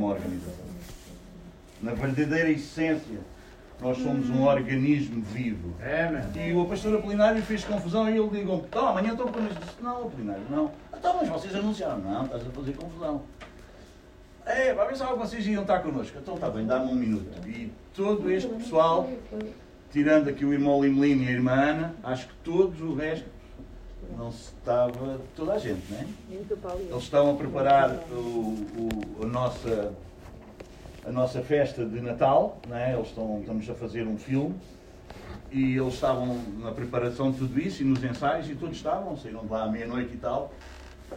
uma organização. Na verdadeira essência, nós somos um organismo vivo. E o pastor Apolinário fez confusão e ele ligou-me: então, amanhã estou com disse: Não, Apolinário, não. Então, mas vocês anunciaram: Não, estás a fazer confusão. É, vai pensar que vocês iam estar connosco. Então está bem, dá-me um minuto. E todo este pessoal, tirando aqui o irmão Limelino e a irmã Ana, acho que todos o resto não se estava. toda a gente, não é? Eles estão a preparar o, o, a, nossa, a nossa festa de Natal, não é? Eles estão, estamos a fazer um filme e eles estavam na preparação de tudo isso e nos ensaios e todos estavam, saíram de lá à meia-noite e tal.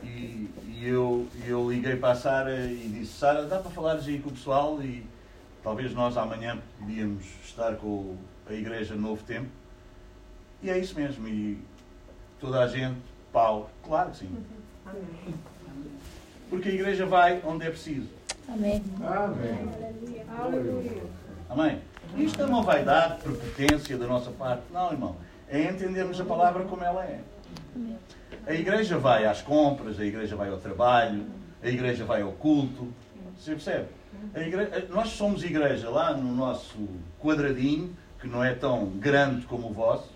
E, e eu, eu liguei para a Sara e disse, Sara, dá para falares aí com o pessoal e talvez nós amanhã podíamos estar com a Igreja Novo Tempo. E é isso mesmo. E toda a gente, pau, claro que sim. Porque a igreja vai onde é preciso. Amém. Amém. Amém. Isto é uma vaidade, prepotência da nossa parte. Não, irmão. É entendermos a palavra como ela é. A igreja vai às compras, a igreja vai ao trabalho, a igreja vai ao culto. Você percebe? Igreja, nós somos igreja lá no nosso quadradinho, que não é tão grande como o vosso,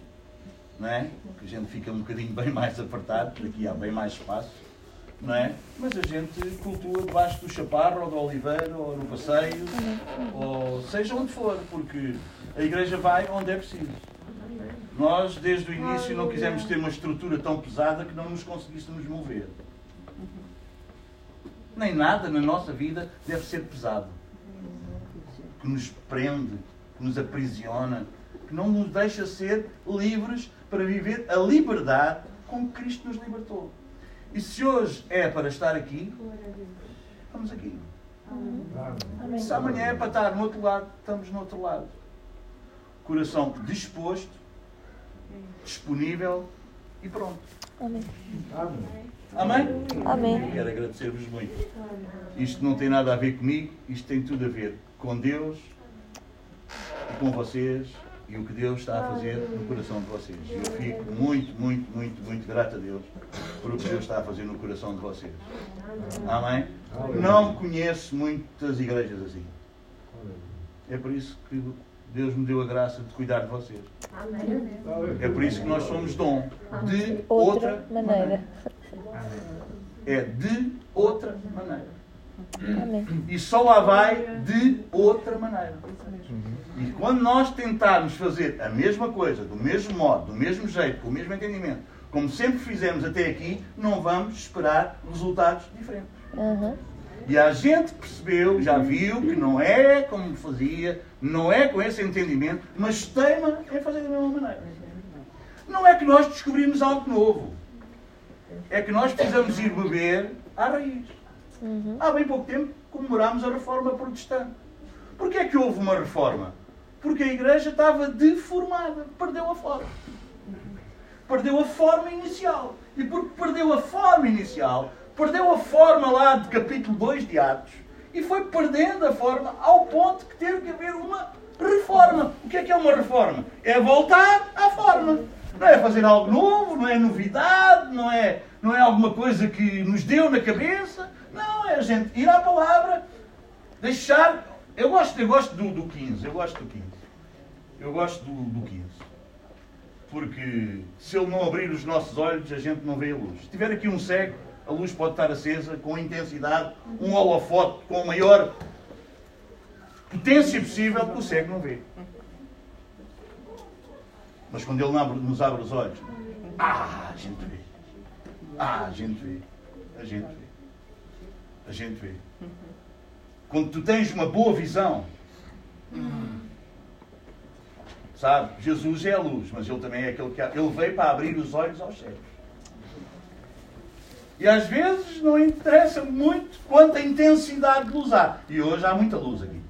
não é? Que a gente fica um bocadinho bem mais apertado, porque aqui há bem mais espaço, não é? Mas a gente cultua debaixo do chaparro, ou do oliveiro, ou no passeio, ou seja onde for, porque a igreja vai onde é preciso. Nós, desde o início, não quisemos ter uma estrutura tão pesada que não nos conseguíssemos mover. Nem nada na nossa vida deve ser pesado. Que nos prende, que nos aprisiona, que não nos deixa ser livres para viver a liberdade com que Cristo nos libertou. E se hoje é para estar aqui, estamos aqui. Amém. Se amanhã é para estar no outro lado, estamos no outro lado. Coração disposto, disponível e pronto. Amém. Amém? Amém. Quero agradecer-vos muito. Isto não tem nada a ver comigo, isto tem tudo a ver com Deus e com vocês e o que Deus está a fazer no coração de vocês. Eu fico muito, muito, muito, muito grato a Deus por o que Deus está a fazer no coração de vocês. Amém? Não conheço muitas igrejas assim. É por isso que Deus me deu a graça de cuidar de vocês. É por isso que nós somos dom de outra maneira. É de outra maneira. Amém. E só lá vai de outra maneira. E quando nós tentarmos fazer a mesma coisa, do mesmo modo, do mesmo jeito, com o mesmo entendimento, como sempre fizemos até aqui, não vamos esperar resultados diferentes. Uhum. E a gente percebeu, já viu, que não é como fazia, não é com esse entendimento, mas teima em fazer da mesma maneira. Não é que nós descobrimos algo novo. É que nós precisamos ir beber à raiz. Uhum. Há bem pouco tempo comemorámos a reforma protestante. Porquê é que houve uma reforma? Porque a igreja estava deformada, perdeu a forma. Perdeu a forma inicial. E porque perdeu a forma inicial, perdeu a forma lá de capítulo 2 de Atos e foi perdendo a forma ao ponto que teve que haver uma reforma. O que é que é uma reforma? É voltar à forma. Não é fazer algo novo, não é novidade, não é, não é alguma coisa que nos deu na cabeça. Não, é a gente ir à palavra, deixar. Eu gosto, eu gosto do, do 15, eu gosto do 15. Eu gosto do, do 15. Porque se ele não abrir os nossos olhos, a gente não vê a luz. Se tiver aqui um cego, a luz pode estar acesa com intensidade, um holofote com a maior potência possível que o cego não vê. Mas quando ele nos abre os olhos, ah, a gente vê. Ah, a gente vê. A gente vê. A gente vê. Quando tu tens uma boa visão, sabe? Jesus é a luz, mas ele também é aquele que. Ele veio para abrir os olhos aos cegos. E às vezes não interessa muito quanta intensidade de luz há. E hoje há muita luz aqui.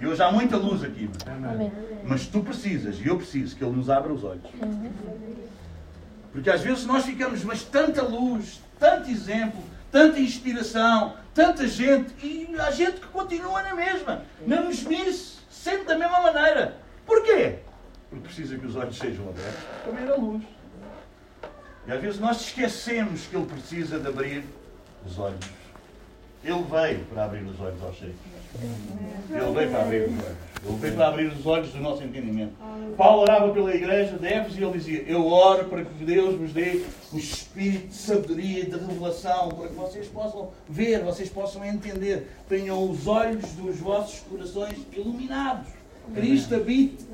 E hoje há muita luz aqui. Amém. Mas tu precisas, e eu preciso, que Ele nos abra os olhos. Porque às vezes nós ficamos, mas tanta luz, tanto exemplo, tanta inspiração, tanta gente, e há gente que continua na mesma, na mesmice, sempre da mesma maneira. Porquê? Porque precisa que os olhos sejam abertos para ver a luz. E às vezes nós esquecemos que Ele precisa de abrir os olhos Ele veio para abrir os olhos aos cegos. Ele veio para abrir os olhos. Ele veio para abrir os olhos do nosso entendimento. Paulo orava pela igreja de Éfeso e ele dizia: Eu oro para que Deus vos dê o espírito de sabedoria e de revelação, para que vocês possam ver, vocês possam entender, tenham os olhos dos vossos corações iluminados. Cristo habite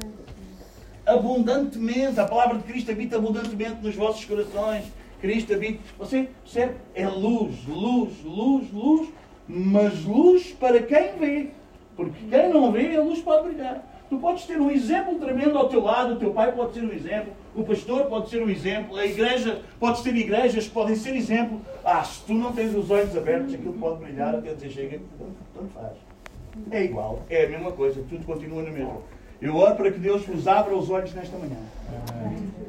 abundantemente, a palavra de Cristo habita abundantemente nos vossos corações. Cristo habita. Você percebe? É luz, luz, luz, luz, mas luz para quem vê. Porque quem não vê, a luz pode brilhar. Tu podes ter um exemplo tremendo ao teu lado, o teu pai pode ser um exemplo, o pastor pode ser um exemplo, a igreja, podes ter igrejas que podem ser exemplo. Ah, se tu não tens os olhos abertos, aquilo pode brilhar até dizer chega, tanto faz. É igual, é a mesma coisa, tudo continua no mesmo. Eu oro para que Deus vos abra os olhos nesta manhã.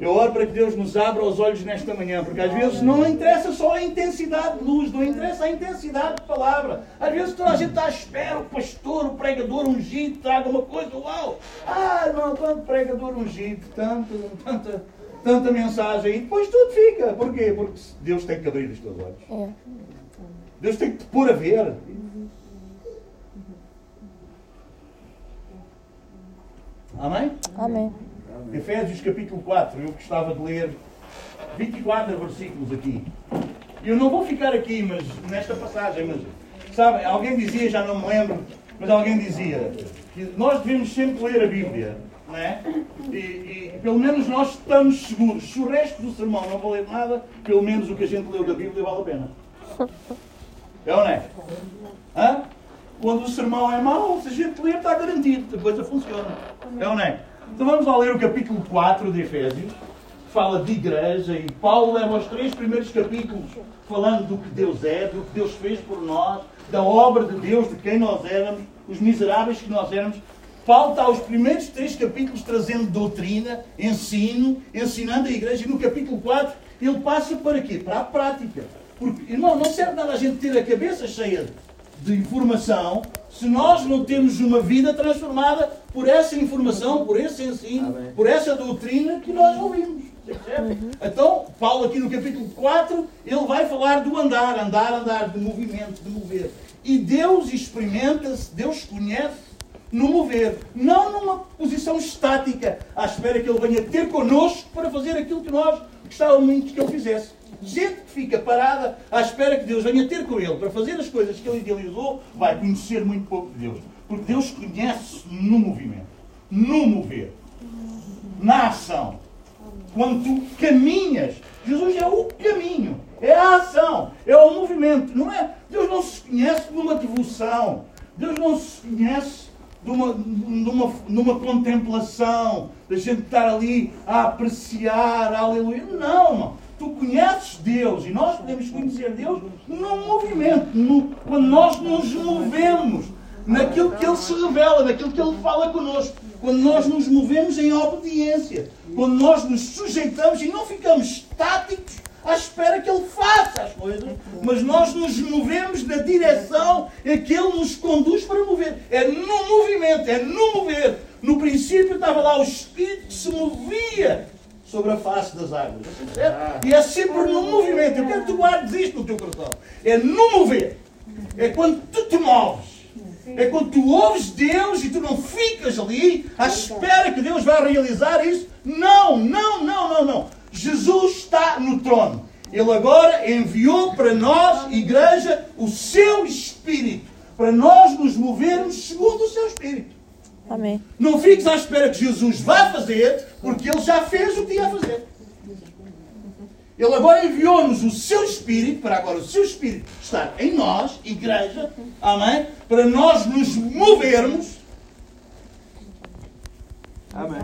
Eu oro para que Deus nos abra os olhos nesta manhã, porque às vezes não interessa só a intensidade de luz, não interessa a intensidade de palavra. Às vezes toda a gente está à espera, o pastor, o pregador ungido traga uma coisa, uau! Ah, não, tanto pregador ungido, tanto, tanta, tanta mensagem, e depois tudo fica. Porquê? Porque Deus tem que abrir os teus olhos. É. Deus tem que te pôr a ver. Amém? Amém. Efésios capítulo 4, eu gostava de ler 24 versículos aqui. Eu não vou ficar aqui, mas nesta passagem, mas sabem, alguém dizia, já não me lembro, mas alguém dizia que nós devemos sempre ler a Bíblia, não é? E, e pelo menos nós estamos seguros. Se o resto do sermão não valer nada, pelo menos o que a gente leu da Bíblia vale a pena. É ou não é? Hã? Quando o sermão é mau, se a gente ler, está garantido, a coisa funciona. É ou não é? Então vamos lá ler o capítulo 4 de Efésios, que fala de igreja, e Paulo leva os três primeiros capítulos falando do que Deus é, do que Deus fez por nós, da obra de Deus, de quem nós éramos, os miseráveis que nós éramos. Paulo está aos primeiros três capítulos trazendo doutrina, ensino, ensinando a igreja, e no capítulo 4 ele passa para quê? Para a prática. Porque, irmão, não serve nada a gente ter a cabeça cheia de informação se nós não temos uma vida transformada por essa informação, por esse ensino, Amém. por essa doutrina que nós ouvimos. Uhum. Então, Paulo aqui no capítulo 4, ele vai falar do andar, andar, andar, de movimento, de mover. E Deus experimenta-se, Deus conhece no mover, não numa posição estática, à espera que Ele venha ter connosco para fazer aquilo que nós gostávamos que Ele fizesse gente que fica parada à espera que Deus venha ter com ele para fazer as coisas que ele idealizou, vai conhecer muito pouco de Deus. Porque Deus conhece no movimento, no mover, na ação. Quando tu caminhas, Jesus é o caminho, é a ação, é o movimento. Não é? Deus não se conhece numa devoção, Deus não se conhece numa, numa, numa contemplação, da gente estar ali a apreciar, aleluia. Não, tu conheces Deus e nós podemos conhecer Deus num movimento, no, quando nós nos movemos naquilo que Ele se revela, naquilo que Ele fala connosco, quando nós nos movemos em obediência, quando nós nos sujeitamos e não ficamos estáticos à espera que Ele faça as coisas, mas nós nos movemos na direção em que Ele nos conduz para mover. É no movimento, é no mover. No princípio estava lá o Espírito que se movia sobre a face das águas. E é sempre no movimento. Eu quero que tu guardes isto no teu coração. É no mover. É quando tu te moves. É quando tu ouves Deus e tu não ficas ali à espera que Deus vai realizar isso. Não, não, não, não, não. Jesus está no trono. Ele agora enviou para nós, igreja, o seu Espírito. Para nós nos movermos segundo o seu Espírito. Amém. Não fiques à espera que Jesus vá fazer, porque ele já fez o que ia fazer. Ele agora enviou-nos o seu Espírito, para agora o seu Espírito estar em nós, igreja, amém? Para nós nos movermos. Amém.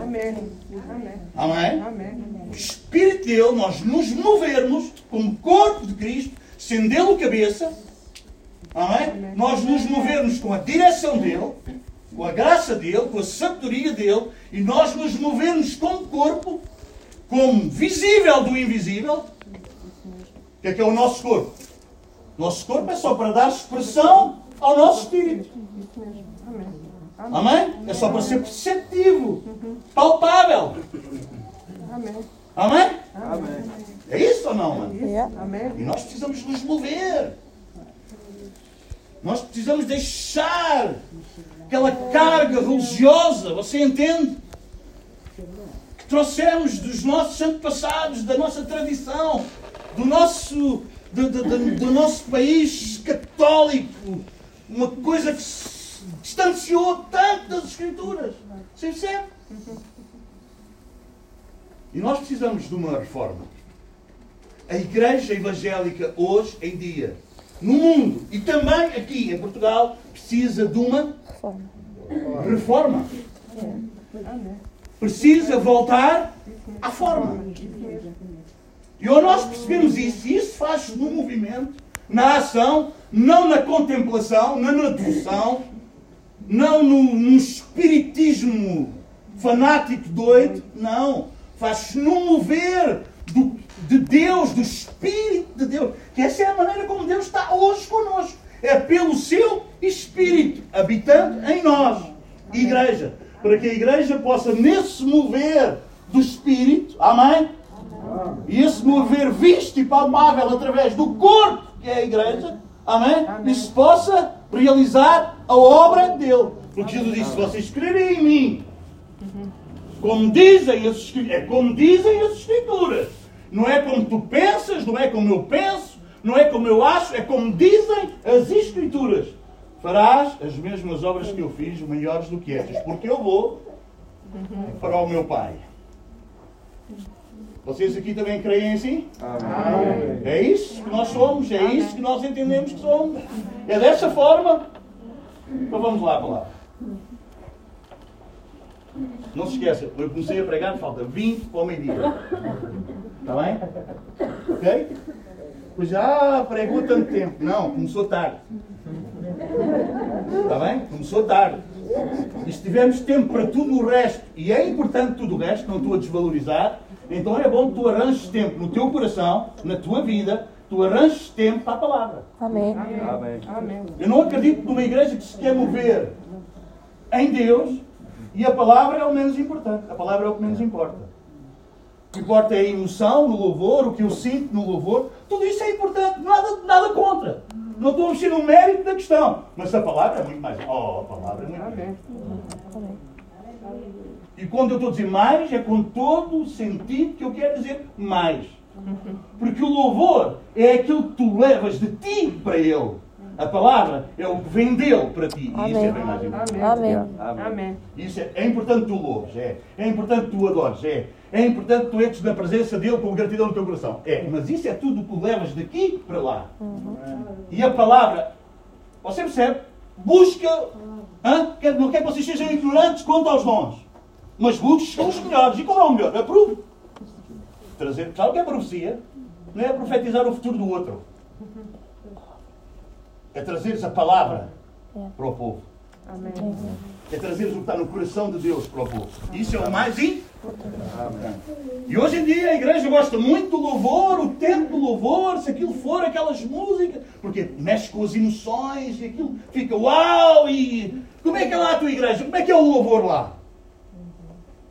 Amém. Amém. O Espírito dele, nós nos movermos como corpo de Cristo, sendo ele o cabeça. Amém? Nós nos movermos com a direção dele com a graça dele, com a sabedoria dele, e nós nos movemos como corpo, como visível do invisível. O que é que é o nosso corpo? Nosso corpo é só para dar expressão ao nosso espírito. Amém? É só para ser perceptivo, palpável. Amém? Amém? É isso ou não, mano? E nós precisamos nos mover. Nós precisamos deixar aquela carga religiosa, você entende? Que trouxemos dos nossos antepassados, da nossa tradição, do nosso, do, do, do, do nosso país católico, uma coisa que se distanciou tanto das Escrituras. Você percebe? E nós precisamos de uma reforma. A igreja evangélica hoje em dia, no mundo e também aqui em Portugal, precisa de uma reforma. Precisa voltar à forma. E ao nós percebemos isso, e isso faz no movimento, na ação, não na contemplação, não na devoção, não no, no espiritismo fanático doido, não. Faz no mover do, de Deus, do Espírito de Deus. Que essa é a maneira como Deus está hoje conosco. É pelo seu Espírito habitando em nós, igreja. Para que a igreja possa, nesse mover do Espírito, amém? E esse mover visto e palmável através do corpo que é a igreja, amém? E se possa realizar a obra dele. Porque Jesus disse: se vocês crerem em mim, como dizem as é como dizem as escrituras. Não é como tu pensas, não é como eu penso, não é como eu acho, é como dizem as escrituras. Farás as mesmas obras que eu fiz, maiores do que estas, porque eu vou para o meu Pai. Vocês aqui também creem assim? Amém. É isso que nós somos, é isso que nós entendemos que somos. É dessa forma. Então vamos lá, palavra. Não se esqueça, eu comecei a pregar, falta 20 para o meio-dia. Está bem? Ok? Pois já pregou tanto tempo. Não, começou tarde. Está bem? Começou tarde. E se tivermos tempo para tudo o resto, e é importante tudo o resto, não estou a desvalorizar, então é bom que tu arranjes tempo no teu coração, na tua vida, tu arranjes tempo para a palavra. Amém. Amém. Eu não acredito numa igreja que se quer mover em Deus e a palavra é o menos importante. A palavra é o que menos importa. O que importa é a emoção no louvor, o que eu sinto no louvor. Tudo isso é importante, nada, nada contra. Não estou a mexer no mérito da questão. Mas a palavra é muito mais. Oh, a palavra é muito mais. E quando eu estou a dizer mais, é com todo o sentido que eu quero dizer mais. Porque o louvor é aquilo que tu levas de ti para ele. A palavra é o que vem dele para ti. E isso é bem mais importante. Amém. Amém. Isso é, é importante que tu louves, é. É importante que tu adores, é. É importante que tu entres na presença dele com gratidão no teu coração. É. Mas isso é tudo o que levas daqui para lá. E a palavra, você percebe? Busca. Hã? Não quer que vocês sejam ignorantes quanto aos dons. Mas busca os melhores. E qual é o melhor? Aprove. Trazer. Sabe o que é profecia? Não é profetizar o futuro do outro. É trazeres a palavra para o povo. Amém. É trazeres o que está no coração de Deus para o povo. Isso é o mais importante. E hoje em dia a igreja gosta muito do louvor, o tempo do louvor, se aquilo for aquelas músicas, porque mexe com as emoções e aquilo fica uau! E como é que é lá a tua igreja? Como é que é o louvor lá?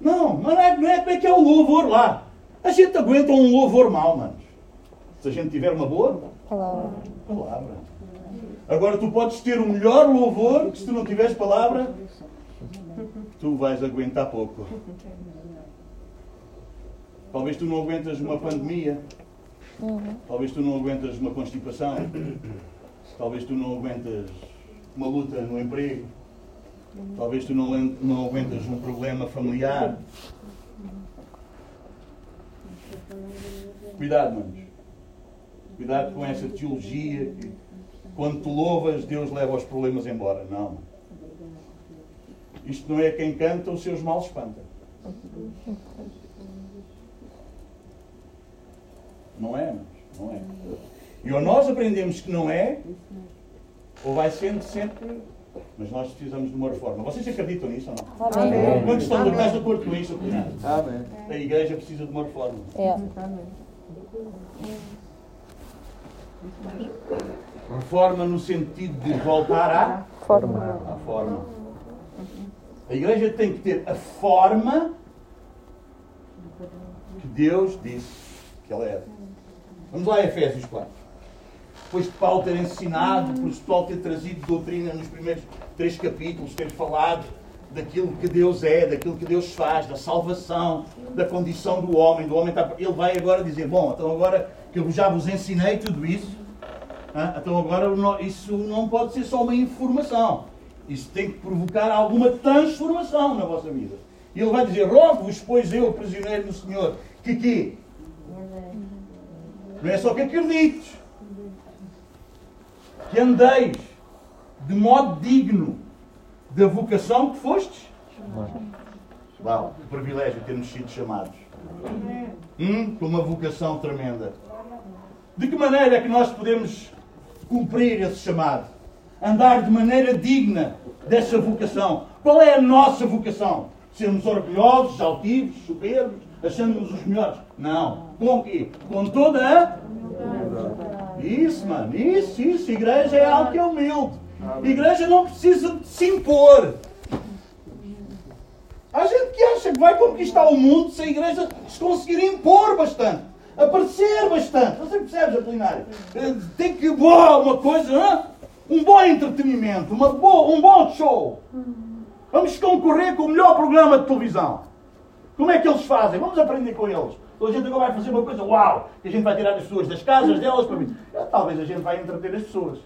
Não, não é, não é como é que é o louvor lá. A gente aguenta um louvor mau, manos. Se a gente tiver uma boa Palavra. palavra. Agora tu podes ter o melhor louvor que se tu não tiveres palavra, tu vais aguentar pouco. Talvez tu não aguentas uma pandemia. Talvez tu não aguentas uma constipação. Talvez tu não aguentas uma luta no emprego. Talvez tu não, não aguentas um problema familiar. Cuidado, manos. Cuidado com essa teologia que quando tu louvas, Deus leva os problemas embora. Não. Isto não é quem canta, os seus males espanta. Não é, manos. Não é. E ou nós aprendemos que não é, ou vai sendo sempre. Mas nós precisamos de uma reforma. Vocês acreditam nisso ou não? Amém. Quantos estão de estás de acordo com isso? Renato? Amém. A igreja precisa de uma reforma. É. Reforma no sentido de voltar à Forma. a forma. A igreja tem que ter a forma que Deus disse que ela era. Vamos lá a Efésios 4. depois de Paulo ter ensinado, de Paulo ter trazido doutrina nos primeiros três capítulos, ter falado daquilo que Deus é, daquilo que Deus faz, da salvação, da condição do homem, do homem está... ele vai agora dizer, bom, então agora que eu já vos ensinei tudo isso, então agora isso não pode ser só uma informação. Isso tem que provocar alguma transformação na vossa vida. E ele vai dizer, rogo-vos, pois eu, prisioneiro do Senhor, que que? Não é só que acredites. Que andeis de modo digno da vocação que fostes. Uau, que privilégio termos sido chamados. Hum, com uma vocação tremenda. De que maneira é que nós podemos cumprir esse chamado? Andar de maneira digna dessa vocação. Qual é a nossa vocação? Sermos orgulhosos, altivos, soberbos, achando-nos os melhores? Não. Com o quê? Com toda a. Isso, mano. Isso, isso. Igreja é algo que é humilde. Igreja não precisa de se impor. Há gente que acha que vai conquistar o mundo se a igreja se conseguir impor bastante, aparecer bastante. Você percebe, Apolinário? Tem que boa uma coisa, hein? um bom entretenimento, uma boa, um bom show. Vamos concorrer com o melhor programa de televisão. Como é que eles fazem? Vamos aprender com eles. Então a gente vai fazer uma coisa, uau, que a gente vai tirar as pessoas das casas delas para mim. Talvez a gente vai entreter as pessoas.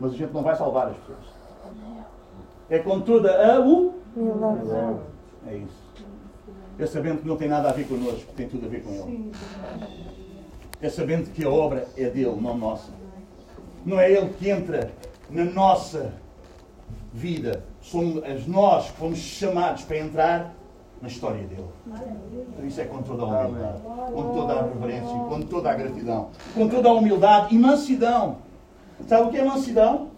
Mas a gente não vai salvar as pessoas. É com toda a humildade. É isso. É sabendo que não tem nada a ver connosco, tem tudo a ver com Ele. É sabendo que a obra é dele, não nossa. Não é Ele que entra na nossa vida. Somos nós que fomos chamados para entrar na história dele. Por isso é com toda a humildade, com toda a reverência, com toda a gratidão, com toda a humildade e mansidão. Sabe o que é mansidão?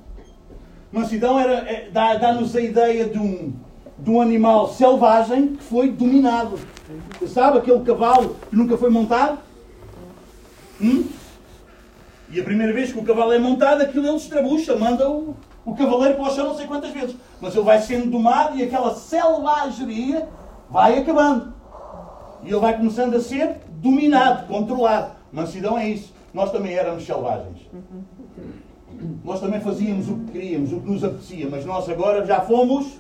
Mansidão era, é, dá-nos a ideia de um, de um animal selvagem que foi dominado. Sabe aquele cavalo que nunca foi montado? Hum? E a primeira vez que o cavalo é montado, aquilo ele estrabucha, manda o, o cavaleiro para o chão não sei quantas vezes. Mas ele vai sendo domado e aquela selvageria vai acabando. E ele vai começando a ser dominado, controlado. Mansidão é isso. Nós também éramos selvagens. Nós também fazíamos o que queríamos, o que nos apetecia, mas nós agora já fomos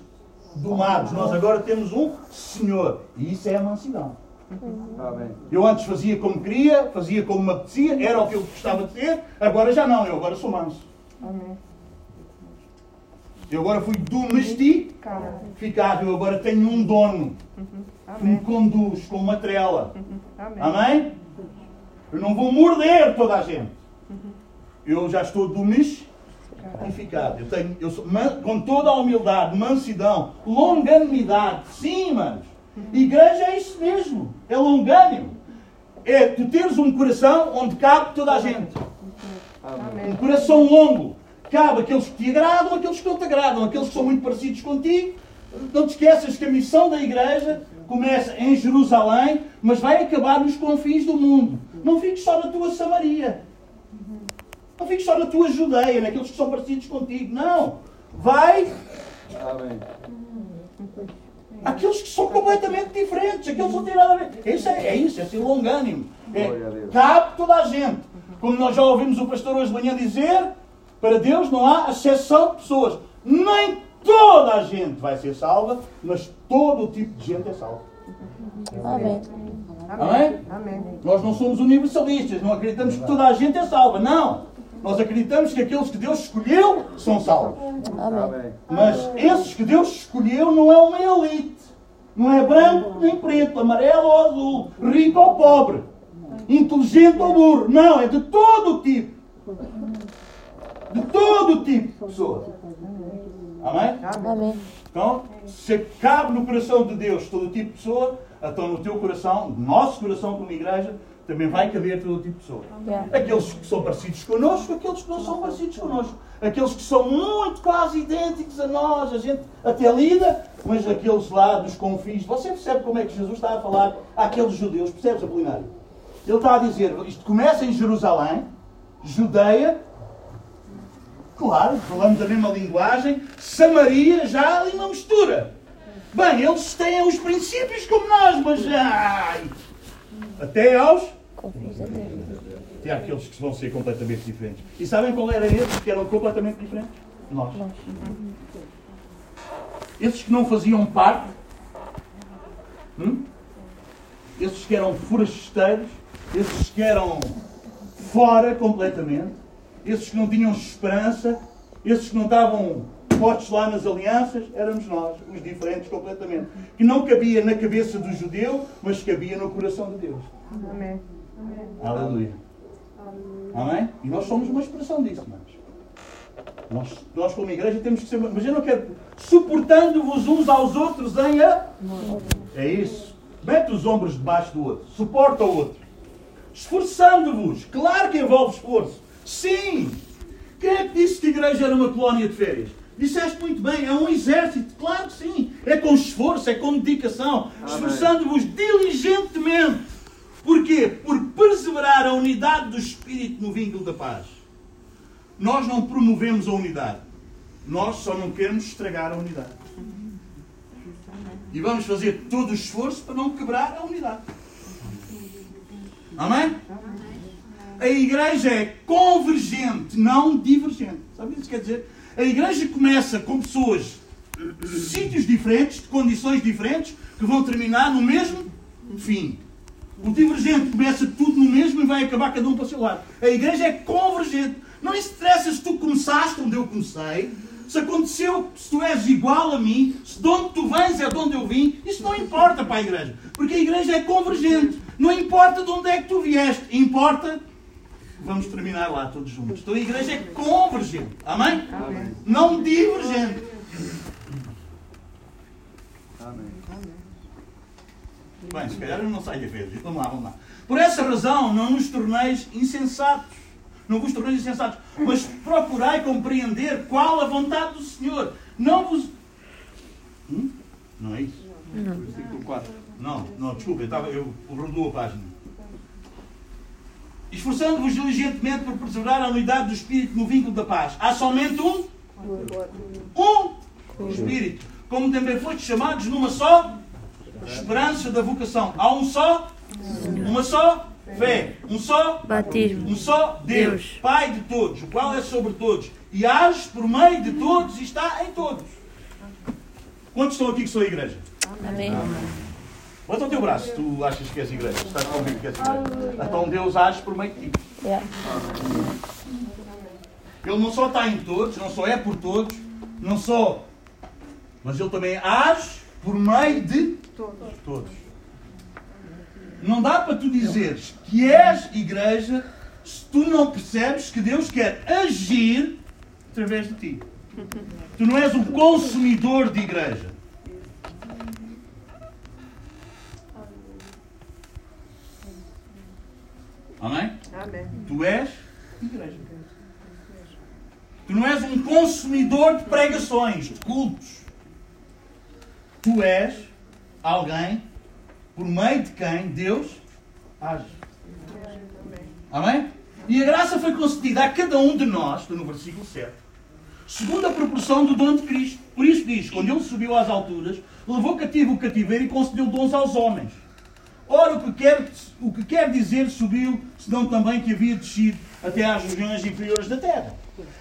domados. Nós agora temos um Senhor. E isso é a mansidão. Eu antes fazia como queria, fazia como me apetecia, era o que eu gostava de ter, agora já não, eu agora sou manso. Eu agora fui domesticado, eu agora tenho um dono que me conduz com uma trela. Amém? Eu não vou morder toda a gente eu já estou domesticado. Eu tenho, eu sou, com toda a humildade, mansidão, longanimidade. Sim, manos. Igreja é isso mesmo. É longânimo. É tu teres um coração onde cabe toda a gente. Amém. Um coração longo. Cabe aqueles que te agradam, aqueles que não te agradam, aqueles que são muito parecidos contigo. Não te esqueças que a missão da igreja começa em Jerusalém, mas vai acabar nos confins do mundo. Não fiques só na tua Samaria. Não fiques só na tua Judeia, naqueles que são parecidos contigo. Não. Vai. Amém. Aqueles que são completamente diferentes, aqueles que não têm nada a ver. Isso é, é isso, é ser longânimo. É, cabe toda a gente. Como nós já ouvimos o pastor hoje de manhã dizer, para Deus não há exceção de pessoas. Nem toda a gente vai ser salva, mas todo o tipo de gente é salva. Amém. Amém? Amém? Nós não somos universalistas, não acreditamos que toda a gente é salva. Não. Nós acreditamos que aqueles que Deus escolheu são salvos. Amém. Mas esses que Deus escolheu não é uma elite. Não é branco nem preto, amarelo ou azul, rico ou pobre, inteligente ou burro. Não, é de todo o tipo. De todo tipo de pessoa. Amém? Amém. Então, se cabe no coração de Deus todo tipo de pessoa, então no teu coração, no nosso coração como igreja, também vai caber todo tipo de pessoa. Aqueles que são parecidos connosco, aqueles que não são parecidos connosco. Aqueles que são muito quase idênticos a nós, a gente até lida, mas aqueles lá dos confins. Você percebe como é que Jesus está a falar àqueles judeus? Percebes, Apolinário? Ele está a dizer, isto começa em Jerusalém, Judeia, claro, falamos a mesma linguagem, Samaria, já há ali uma mistura. Bem, eles têm os princípios como nós, mas ai, até aos há aqueles que vão ser completamente diferentes. E sabem qual era esses que eram completamente diferentes? Nós. Esses que não faziam parte, hum? esses que eram forasteiros, esses que eram fora completamente, esses que não tinham esperança, esses que não estavam fortes lá nas alianças, éramos nós, os diferentes completamente. Que não cabia na cabeça do judeu, mas cabia no coração de Deus. Amém. Aleluia. Amém? E nós somos uma expressão disso, irmãos. Nós, nós, como igreja, temos que ser. Mas eu não quero. Suportando-vos uns aos outros em a. É isso. Mete os ombros debaixo do outro. Suporta o outro. Esforçando-vos. Claro que envolve esforço. Sim. Quem é que disse que a igreja era uma colónia de férias? Disseste muito bem, é um exército, claro que sim. É com esforço, é com dedicação, esforçando-vos diligentemente. Porquê? Por perseverar a unidade do Espírito no vínculo da paz. Nós não promovemos a unidade. Nós só não queremos estragar a unidade. E vamos fazer todo o esforço para não quebrar a unidade. Amém? A igreja é convergente, não divergente. Sabe o que isso quer dizer? A igreja começa com pessoas de sítios diferentes, de condições diferentes, que vão terminar no mesmo fim. O divergente começa tudo no mesmo e vai acabar cada um para o seu lado. A igreja é convergente. Não interessa se tu começaste onde eu comecei, se aconteceu, se tu és igual a mim, se de onde tu vens é de onde eu vim, isso não importa para a igreja. Porque a igreja é convergente. Não importa de onde é que tu vieste, importa Vamos terminar lá todos juntos. Então a igreja é convergente. Amém? Amém. Não divergente. Amém. Bem, se calhar eu não saio a ver. Vamos lá, vamos lá. Por essa razão, não nos torneis insensatos. Não vos torneis insensatos. Mas procurai compreender qual a vontade do Senhor. Não vos. Hum? Não é isso? Não. Não, não, desculpa, eu, estava, eu rodou a página esforçando-vos diligentemente por preservar a unidade do Espírito no vínculo da paz. Há somente um? Um Espírito. Como também foste chamados numa só esperança da vocação. Há um só? Uma só fé. Um só? Batismo. Um só Deus, Deus. Pai de todos, o qual é sobre todos. E age por meio de todos e está em todos. Quantos estão aqui que são a igreja? Amém. Amém. Bota o teu braço, tu achas que és igreja, estás convicto que és igreja. Então Deus age por meio de ti. Ele não só está em todos, não só é por todos, não só, mas ele também age por meio de todos. Não dá para tu dizeres que és igreja se tu não percebes que Deus quer agir através de ti. Tu não és um consumidor de igreja. Amém? Amém. Tu és igreja. Tu não és um consumidor de pregações, de cultos. Tu és alguém por meio de quem Deus age. Amém? E a graça foi concedida a cada um de nós, no versículo 7, segundo a proporção do dom de Cristo. Por isso diz: quando ele subiu às alturas, levou cativo o cativeiro e concedeu dons aos homens. Ora, o que, quer, o que quer dizer subiu, senão também que havia descido até às regiões inferiores da terra.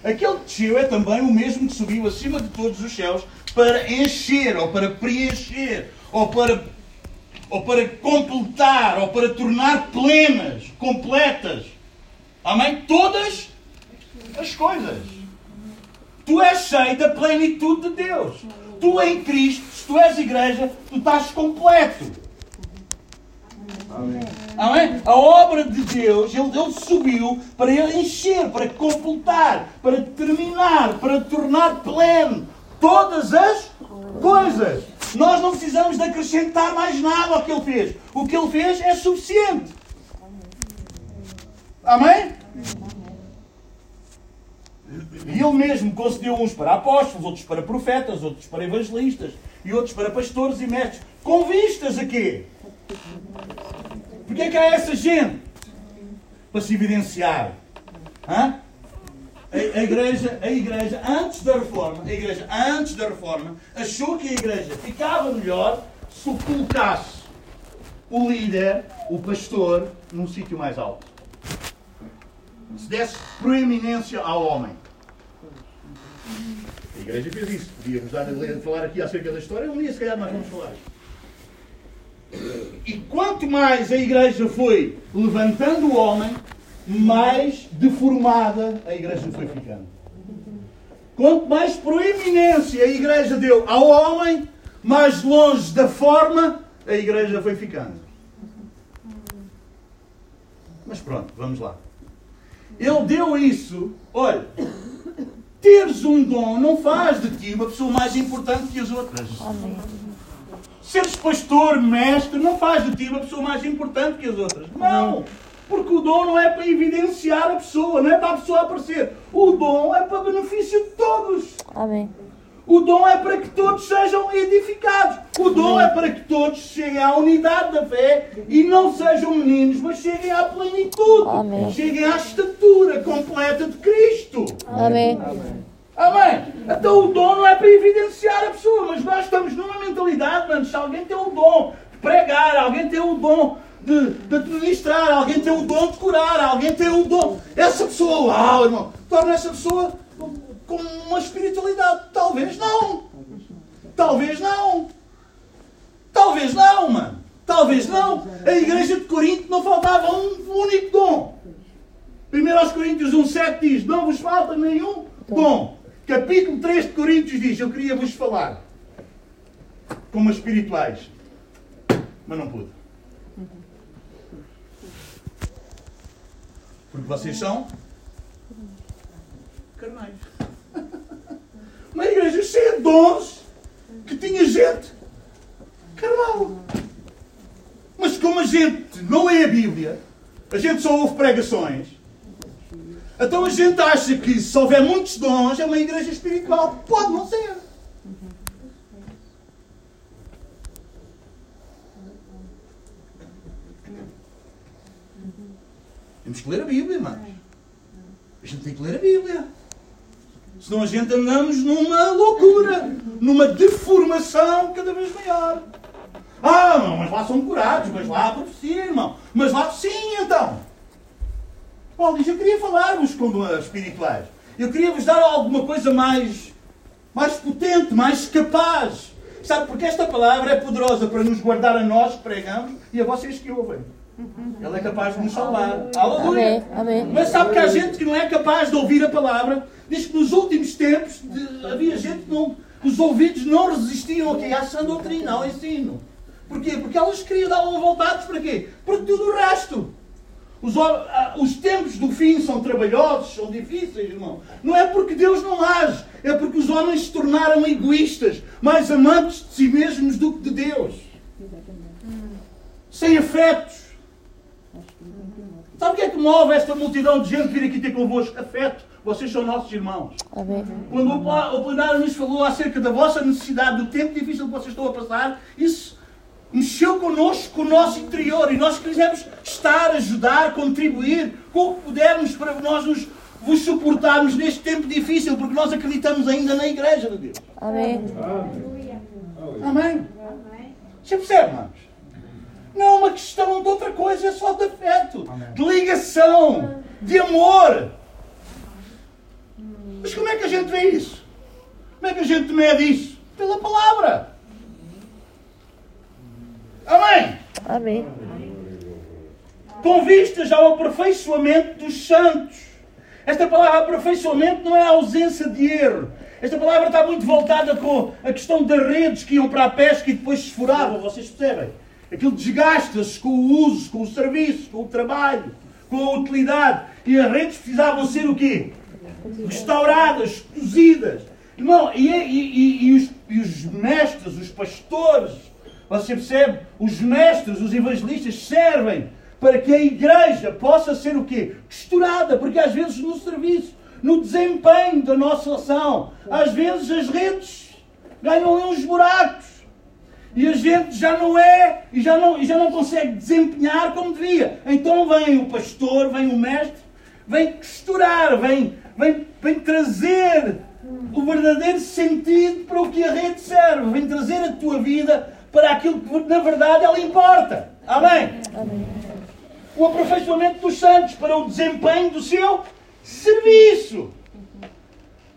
Aquele que desceu é também o mesmo que subiu acima de todos os céus para encher, ou para preencher, ou para, ou para completar, ou para tornar plenas, completas. Amém? Todas as coisas. Tu és cheio da plenitude de Deus. Tu em Cristo, se tu és igreja, tu estás completo. Amém. Amém? A obra de Deus, ele, ele subiu para ele encher, para completar, para terminar, para tornar pleno todas as coisas. Nós não precisamos de acrescentar mais nada ao que ele fez. O que ele fez é suficiente. Amém? E ele mesmo concedeu uns para apóstolos, outros para profetas, outros para evangelistas e outros para pastores e mestres. Com vistas a quê? Porquê é que há essa gente? Para se evidenciar. Hã? A, a, igreja, a igreja, antes da reforma, a igreja, antes da reforma, achou que a igreja ficava melhor se colocasse o líder, o pastor, num sítio mais alto. se desse proeminência ao homem. A igreja fez isso. Podíamos dar a falar aqui acerca da história, um dia se calhar nós vamos falar. E quanto mais a igreja foi levantando o homem, mais deformada a igreja foi ficando. Quanto mais proeminência a igreja deu ao homem, mais longe da forma a igreja foi ficando. Mas pronto, vamos lá. Ele deu isso. Olha, teres um dom não faz de ti uma pessoa mais importante que as outras. Amém. Seres pastor, mestre, não faz de ti uma pessoa mais importante que as outras. Não! Porque o dom não é para evidenciar a pessoa, não é para a pessoa aparecer. O dom é para benefício de todos. Amém. O dom é para que todos sejam edificados. O dom é para que todos cheguem à unidade da fé e não sejam meninos, mas cheguem à plenitude. Amém. Cheguem à estatura completa de Cristo. Amém. Amém. Então o dom não é para evidenciar a pessoa, mas nós estamos numa mentalidade, mano, se alguém tem o dom de pregar, alguém tem o dom de, de administrar, alguém tem o dom de curar, alguém tem o dom. Essa pessoa, uau, irmão, torna essa pessoa com uma espiritualidade. Talvez não. Talvez não. Talvez não, mano. Talvez não. A igreja de Corinto não faltava um único dom. Primeiro aos Coríntios 1,7 diz: Não vos falta nenhum dom. Capítulo 3 de Coríntios diz: Eu queria vos falar como espirituais, mas não pude. Porque vocês são carnais. Uma igreja cheia de dons que tinha gente carnal. Mas como a gente não lê a Bíblia, a gente só ouve pregações, então a gente acha que se houver muitos dons é uma igreja espiritual. Pode não ser. Temos que ler a Bíblia, irmãos. A gente tem que ler a Bíblia. Senão a gente andamos numa loucura, numa deformação cada vez maior. Ah, mas lá são curados, mas lá há profecia, irmão. Mas lá sim, então. Paulo diz, eu queria falar-vos como espirituais. Eu queria vos dar alguma coisa mais, mais potente, mais capaz. Sabe, porque esta palavra é poderosa para nos guardar a nós que pregamos e a vocês que ouvem. Ela é capaz de nos salvar. Aleluia. Amém. Amém. Mas sabe que há gente que não é capaz de ouvir a palavra. Diz que nos últimos tempos de, havia gente que não, os ouvidos não resistiam okay, à sã doutrina, ao ensino. Porquê? Porque elas queriam dar uma voltados para quê? Para tudo o resto. Os, os tempos do fim são trabalhosos, são difíceis, irmão. Não é porque Deus não age, é porque os homens se tornaram egoístas, mais amantes de si mesmos do que de Deus. Sem afetos. Sabe o que é que move esta multidão de gente vir aqui ter convosco? Afeto. Vocês são nossos irmãos. Amém. Quando o plenário nos falou acerca da vossa necessidade, do tempo difícil que vocês estão a passar, isso mexeu connosco, com o nosso interior. E nós quisemos estar, ajudar, contribuir com o que pudermos para nós nos, vos suportarmos neste tempo difícil, porque nós acreditamos ainda na Igreja de Deus. Amém. Amém. Você percebe, irmãos? Não é uma questão de outra coisa, é só de afeto, Amém. de ligação, de amor. Mas como é que a gente vê isso? Como é que a gente mede isso? Pela palavra. Amém? Amém. Com vistas ao aperfeiçoamento dos santos. Esta palavra aperfeiçoamento não é a ausência de erro. Esta palavra está muito voltada com a questão das redes que iam para a pesca e depois se furavam. Vocês percebem? Aquilo desgasta-se com o uso, com o serviço, com o trabalho, com a utilidade. E as redes precisavam ser o quê? Restauradas, cozidas. Irmão, e, e, e, e, os, e os mestres, os pastores, você percebe? Os mestres, os evangelistas servem para que a igreja possa ser o quê? Costurada, porque às vezes no serviço, no desempenho da nossa ação, às vezes as redes ganham uns buracos. E a gente já não é e já não, e já não consegue desempenhar como devia. Então vem o pastor, vem o mestre, vem costurar, vem, vem, vem trazer o verdadeiro sentido para o que a rede serve, vem trazer a tua vida para aquilo que na verdade ela importa. Amém? Amém. o aperfeiçoamento dos santos, para o desempenho do seu serviço.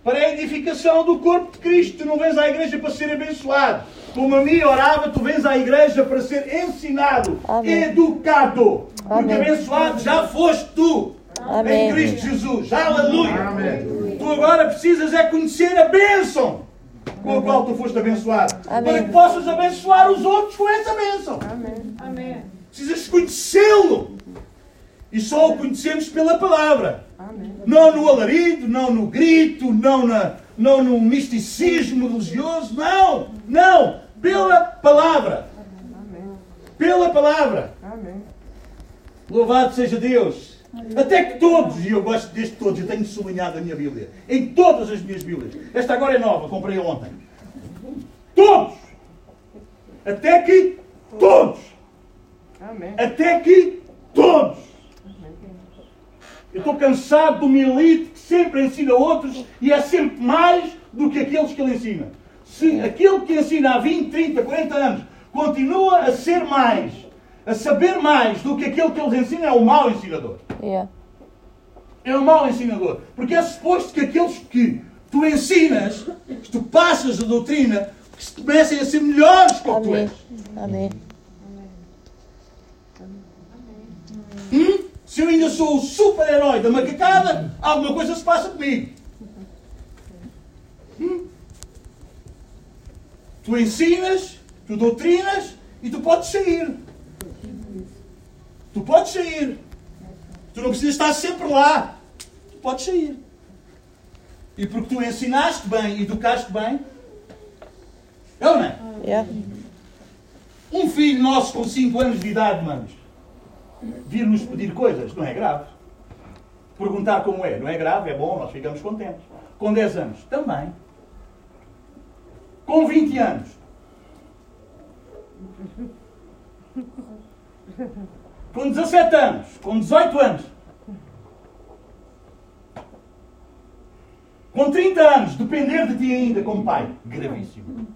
Para a edificação do corpo de Cristo. Tu não vens à igreja para ser abençoado. Como a mim orava, tu vens à igreja para ser ensinado, Amém. educado. Porque abençoado já foste tu. Amém. Em Cristo Jesus. Aleluia. Tu agora precisas é conhecer a bênção com a qual tu foste abençoado. Amém. Para que possas abençoar os outros com essa bênção. Amém. Amém. Precisas conhecê-lo. E só o conhecemos pela palavra. Amém. Não no alarido, não no grito, não, na, não no misticismo religioso. Não, não. Pela palavra. Amém. Pela palavra. Amém. Louvado seja Deus. Até que todos, e eu gosto deste todos, eu tenho sublinhado a minha Bíblia, em todas as minhas Bíblias. Esta agora é nova, comprei ontem. Todos. Até que todos. Amém. Até que todos. Eu estou cansado de uma elite que sempre ensina outros e é sempre mais do que aqueles que ele ensina. Se aquele que ensina há 20, 30, 40 anos continua a ser mais a saber mais do que aquilo que eles ensinam é o mau ensinador. Yeah. É o mau ensinador. Porque é suposto que aqueles que tu ensinas, que tu passas a doutrina, que comecem a ser melhores que o que tu és. Amém. Hum? Se eu ainda sou o super-herói da macacada, alguma coisa se passa comigo. Hum? Tu ensinas, tu doutrinas e tu podes sair. Tu podes sair. Tu não precisas estar sempre lá. Tu podes sair. E porque tu ensinaste bem e educaste bem. É ou não é? Yeah. Um filho nosso com 5 anos de idade, manos, vir-nos pedir coisas, não é grave. Perguntar como é, não é grave, é bom, nós ficamos contentes. Com 10 anos, também. Com 20 anos. Com 17 anos, com 18 anos, com 30 anos, depender de ti ainda como pai, gravíssimo.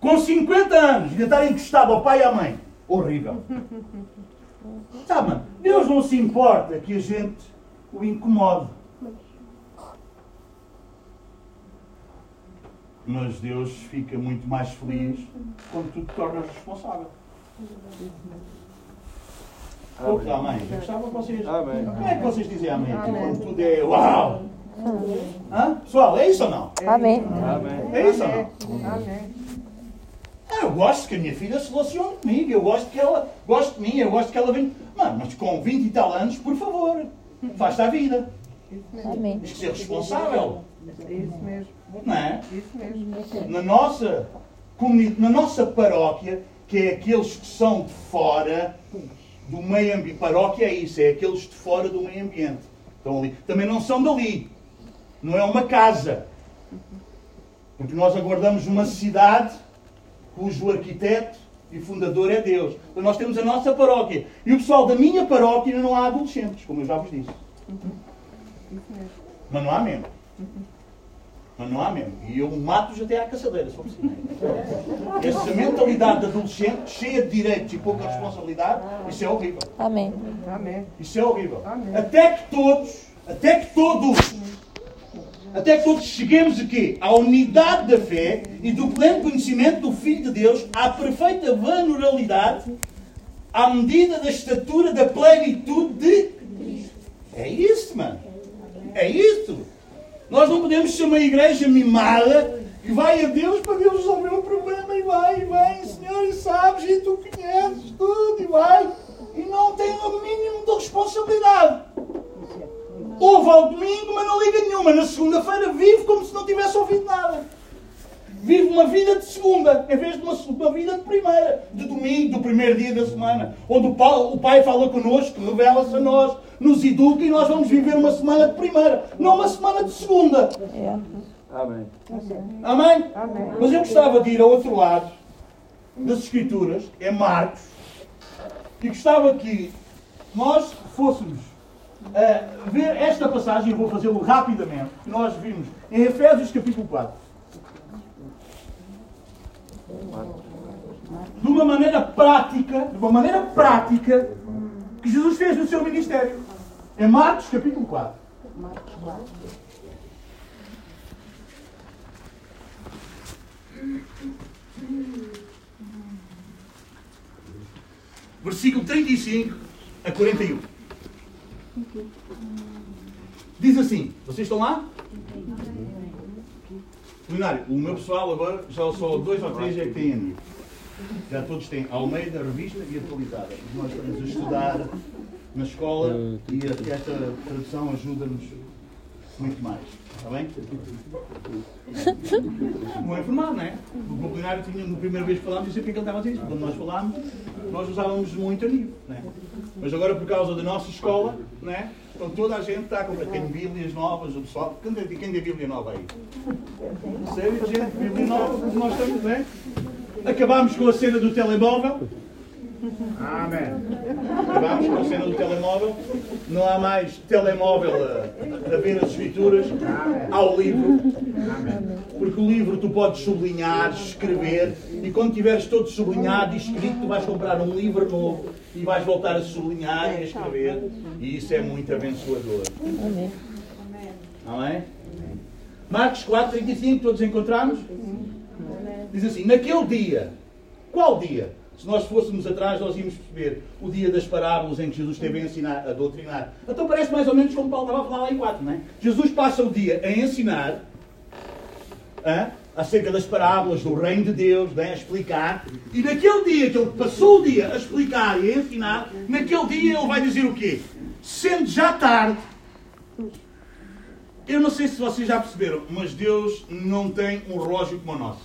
Com 50 anos, ainda estar encostado ao pai e à mãe, horrível. Sabe, Deus não se importa que a gente o incomode. Mas Deus fica muito mais feliz quando tu te tornas responsável. Amém. amém. Eu gostava que vocês. Amém. Como é que vocês dizem amém? amém. Quando tudo é uau! Hã? Pessoal, é isso ou não? Amém. É isso ou não? Amém. Ah, eu gosto que a minha filha se relacione comigo, eu gosto que ela goste de mim, eu gosto que ela venha. Mano, mas com 20 e tal anos, por favor, faz-te a vida. Amém. Tens que ser responsável. Isso mesmo. Não é? Isso mesmo. Na nossa comunidade, na nossa paróquia, que é aqueles que são de fora, do meio ambiente. Paróquia é isso, é aqueles de fora do meio ambiente. Estão ali. Também não são dali. Não é uma casa. Porque nós aguardamos uma cidade cujo arquiteto e fundador é Deus. Então nós temos a nossa paróquia. E o pessoal da minha paróquia não há adolescentes, como eu já vos disse. Mas não há mesmo. Mas não há mesmo. E eu mato-os até à caçadeira, se for preciso. Essa mentalidade de adolescente, cheia de direitos e pouca responsabilidade, isso é horrível. Amém. Isso é horrível. Amém. Até que todos, até que todos, até que todos cheguemos aqui à unidade da fé e do pleno conhecimento do Filho de Deus, à perfeita vulnerabilidade, à medida da estatura da plenitude de. É isso, mano. É isso. Nós não podemos ser uma igreja mimada que vai a Deus para Deus resolver um problema e vai, e vai, Senhor, e sabes, e tu conheces tudo, e vai. E não tem o mínimo de responsabilidade. Ouve ao domingo, mas não liga nenhuma. Na segunda-feira vive como se não tivesse ouvido nada. Vive uma vida de segunda, em vez de uma, uma vida de primeira, de domingo, do primeiro dia da semana, onde o pai, o pai fala connosco, revela-se a nós, nos educa e nós vamos viver uma semana de primeira, não uma semana de segunda. Amém. Amém? Amém? Mas eu gostava de ir ao outro lado das Escrituras, é Marcos, e gostava que nós fôssemos uh, ver esta passagem, eu vou fazê-lo rapidamente, que nós vimos em Efésios capítulo 4. De uma maneira prática, de uma maneira prática, que Jesus fez no seu ministério. É Marcos capítulo 4. Marcos 4. Versículo 35 a 41. Diz assim, vocês estão lá? Seminário, o meu pessoal agora, já só dois ou três é que têm. Já todos têm Almeida, revista e atualizada. Nós estamos a estudar na escola e esta tradução ajuda-nos muito mais. Está bem? Não é formado, não é? O plenário tinha, na primeira vez que falámos, eu sei porque ele estava a dizer isso. Quando nós falámos, nós usávamos muito a nível. Não é? Mas agora, por causa da nossa escola, não é? então toda a gente está com quem Bíblias novas, o pessoal. Quem tem, quem tem Bíblia nova aí? Sério, gente? Bíblia nova, nós estamos, não é? Acabámos com a cena do telemóvel. Amém. Acabámos com a cena do telemóvel. Não há mais telemóvel a, a ver as escrituras. Há o livro. Porque o livro tu podes sublinhar, escrever. E quando tiveres todo sublinhado e escrito, tu vais comprar um livro novo e vais voltar a sublinhar e a escrever. E isso é muito abençoador. Amém. Amém? Marcos 4, 35, todos encontramos? Diz assim: Naquele dia, qual dia? Se nós fôssemos atrás, nós íamos perceber o dia das parábolas em que Jesus esteve a ensinar, a doutrinar. Então parece mais ou menos como Paulo estava a falar lá em 4, não é? Jesus passa o dia a ensinar hein, acerca das parábolas do reino de Deus, né, a explicar, e naquele dia que ele passou o dia a explicar e a ensinar, naquele dia ele vai dizer o quê? Sendo já tarde, eu não sei se vocês já perceberam, mas Deus não tem um relógio como o nosso.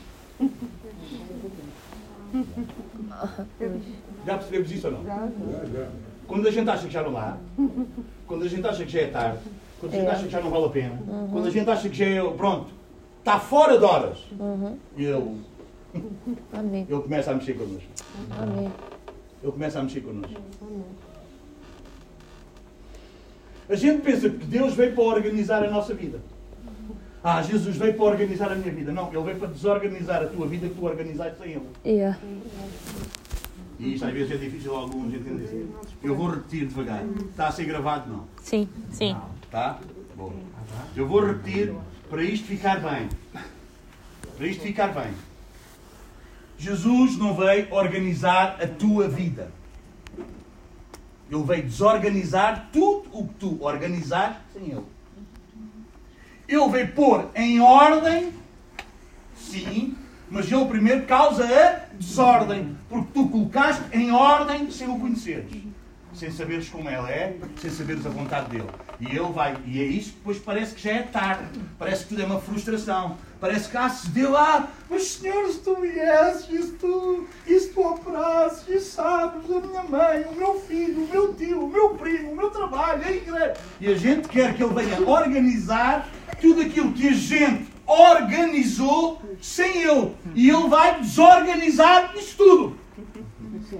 Já percebemos isso ou não? Já, já. Quando a gente acha que já não há, quando a gente acha que já é tarde, quando a gente é. acha que já não vale a pena, uhum. quando a gente acha que já é, pronto, está fora de horas, uhum. ele, Amém. ele começa a mexer connosco. Amém. Ele começa a mexer connosco. Amém. A gente pensa que Deus veio para organizar a nossa vida. Ah, Jesus veio para organizar a minha vida. Não, Ele veio para desorganizar a tua vida que tu organizaste sem Ele. Yeah. E isto às vezes é difícil alguns entenderem. Eu vou repetir devagar. Está a ser gravado, não? Sim, sim. Tá? Bom. Eu vou repetir para isto ficar bem. Para isto ficar bem. Jesus não veio organizar a tua vida. Ele veio desorganizar tudo o que tu organizaste sem Ele. Ele veio pôr em ordem, sim, mas ele primeiro causa a desordem, porque tu colocaste em ordem sem o conheceres, sem saberes como ele é, sem saberes a vontade dele. E ele vai, e é isso depois parece que já é tarde, parece que tudo é uma frustração, parece que ah, se deu, ah, mas Senhor, se tu viesses, e se tu, e se tu operasses, e sabes, a minha mãe, o meu filho, o meu tio, o meu primo, o meu trabalho, a igreja. E a gente quer que ele venha organizar tudo aquilo que a gente organizou sem ele. E ele vai desorganizar isso tudo.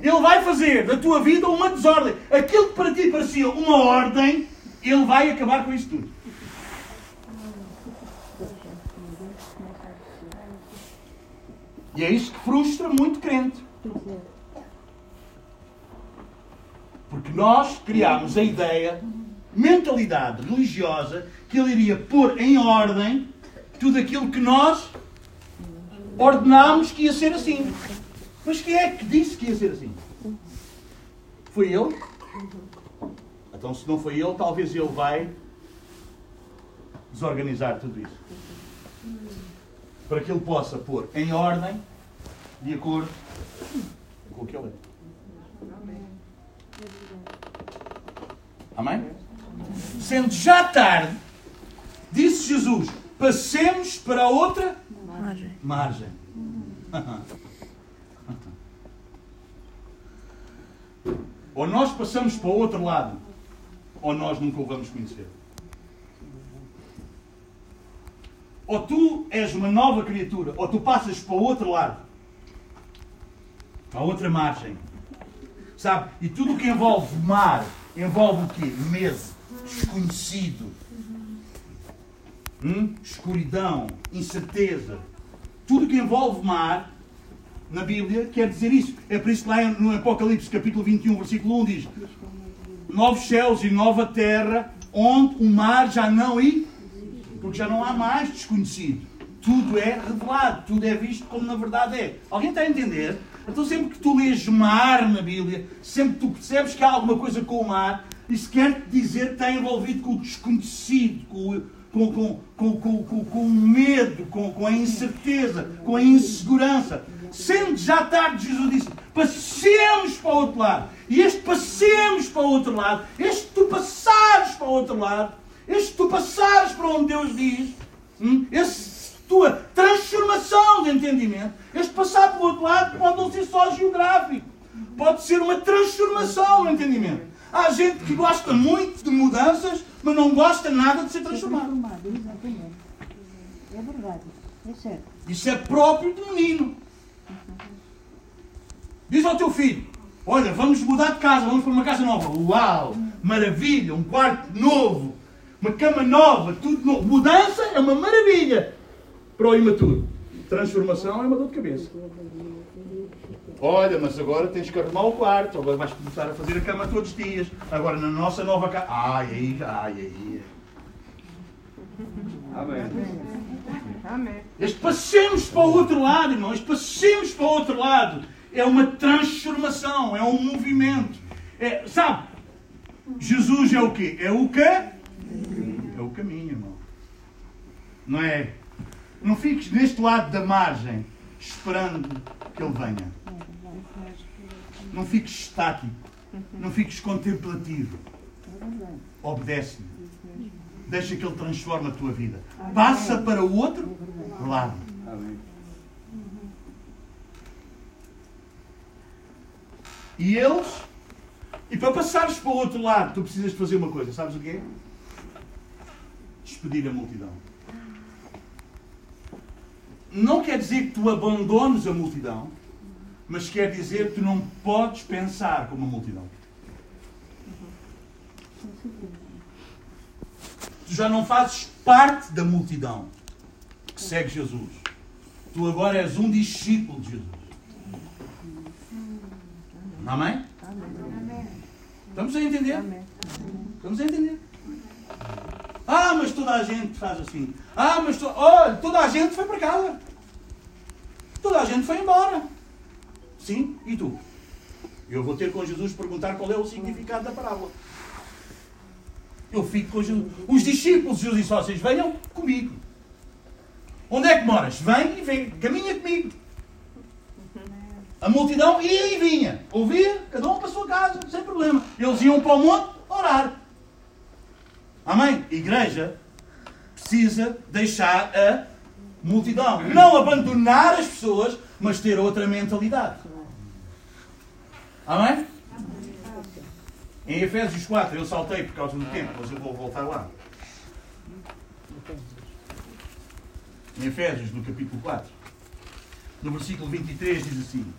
Ele vai fazer da tua vida uma desordem. Aquilo que para ti parecia uma ordem, ele vai acabar com isso tudo. E é isso que frustra muito crente. Porque nós criámos a ideia mentalidade religiosa que ele iria pôr em ordem tudo aquilo que nós ordenámos que ia ser assim. Mas quem é que disse que ia ser assim? Foi ele? Então, se não foi ele, talvez ele vai desorganizar tudo isso. Para que ele possa pôr em ordem de acordo com o que ele é. Amém? Sendo já tarde, disse Jesus: passemos para outra margem. margem. Ou nós passamos para o outro lado, ou nós nunca o vamos conhecer. Ou tu és uma nova criatura, ou tu passas para o outro lado, para a outra margem. Sabe? E tudo o que envolve mar envolve o quê? Medo, desconhecido, hum? escuridão, incerteza. Tudo que envolve mar na Bíblia quer dizer isso. É por isso que lá no Apocalipse capítulo 21, versículo 1 diz novos céus e nova terra, onde o mar já não e porque já não há mais desconhecido. Tudo é revelado, tudo é visto como na verdade é. Alguém está a entender? Então sempre que tu lês mar na Bíblia, sempre que tu percebes que há alguma coisa com o mar, isso quer dizer que está envolvido com o desconhecido, com, com, com, com, com, com o medo, com, com a incerteza, com a insegurança. Sendo já tarde, Jesus disse: passemos para o outro lado. E este passemos para o outro lado, este tu passares para o outro lado, este tu passares para onde Deus diz, hum, esse tua transformação de entendimento, este passar para o outro lado pode não ser só geográfico, pode ser uma transformação no entendimento. Há gente que gosta muito de mudanças, mas não gosta nada de ser transformado. Exatamente. É verdade. É certo. Isso é próprio do menino. Diz ao teu filho: Olha, vamos mudar de casa, vamos para uma casa nova. Uau! Maravilha! Um quarto novo, uma cama nova, tudo novo. Mudança é uma maravilha para o imaturo. Transformação é uma dor de cabeça. Olha, mas agora tens que arrumar o quarto, agora vais começar a fazer a cama todos os dias. Agora na nossa nova casa. Ai, ai, ai, ai. Amém. Amém. Este passemos para o outro lado, irmãos. Passemos para o outro lado. É uma transformação, é um movimento. É, sabe? Jesus é o quê? É o quê? É o caminho, irmão. Não é? Não fiques neste lado da margem esperando que ele venha. Não fiques estático. Não fiques contemplativo. Obedece-me. Deixa que ele transforme a tua vida. Passa para o outro lado. E eles. E para passares para o outro lado, tu precisas de fazer uma coisa. Sabes o que é? Despedir a multidão. Não quer dizer que tu abandones a multidão, mas quer dizer que tu não podes pensar como a multidão. Tu já não fazes parte da multidão que segue Jesus. Tu agora és um discípulo de Jesus. Amém? Estamos a entender? Estamos a entender? Ah, mas toda a gente faz assim. Ah, mas to... olha, toda a gente foi para casa. Toda a gente foi embora. Sim, e tu? Eu vou ter com Jesus perguntar qual é o significado da parábola. Eu fico com Jesus. Os discípulos Jesus disse: vocês venham comigo. Onde é que moras? Vem e vem, caminha comigo. A multidão ia e vinha. Ouvia, cada um para a sua casa, sem problema. Eles iam para o monte orar. Amém? Igreja precisa deixar a multidão. Não abandonar as pessoas, mas ter outra mentalidade. Amém? Em Efésios 4, eu saltei por causa do tempo, mas eu vou voltar lá. Em Efésios, no capítulo 4, no versículo 23, diz assim: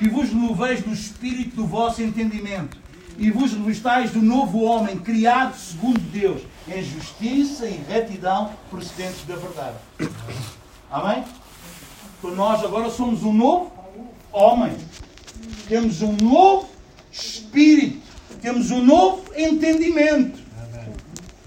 E vos renoveis do espírito do vosso entendimento, e vos revestais do novo homem, criado segundo Deus, em justiça e retidão procedentes da verdade. Amém? Então nós agora somos um novo homem. Temos um novo espírito. Temos um novo entendimento.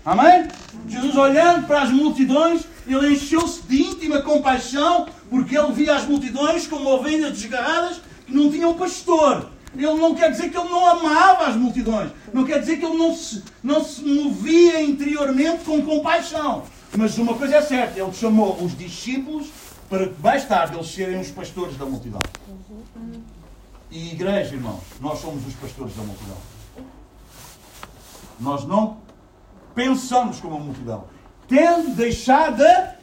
Amém? Jesus olhando para as multidões, ele encheu-se de íntima compaixão, porque ele via as multidões como ovelhas desgarradas não tinham pastor. Ele não quer dizer que ele não amava as multidões. Não quer dizer que ele não se, não se movia interiormente com compaixão. Mas uma coisa é certa, ele chamou os discípulos para que mais tarde eles serem os pastores da multidão. E igreja, irmãos, nós somos os pastores da multidão. Nós não pensamos como a multidão. Tendo deixado a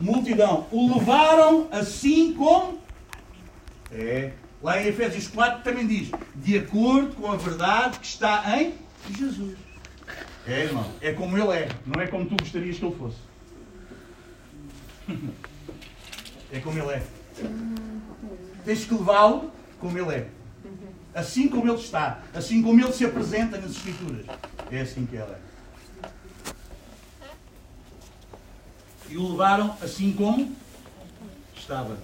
multidão, o levaram assim como é. Lá em Efésios 4 também diz, de acordo com a verdade que está em Jesus. É, irmão, é como ele é, não é como tu gostarias que ele fosse. É como ele é. Tens que levá-lo como ele é. Assim como ele está, assim como ele se apresenta nas Escrituras. É assim que ele é. E o levaram assim como estava.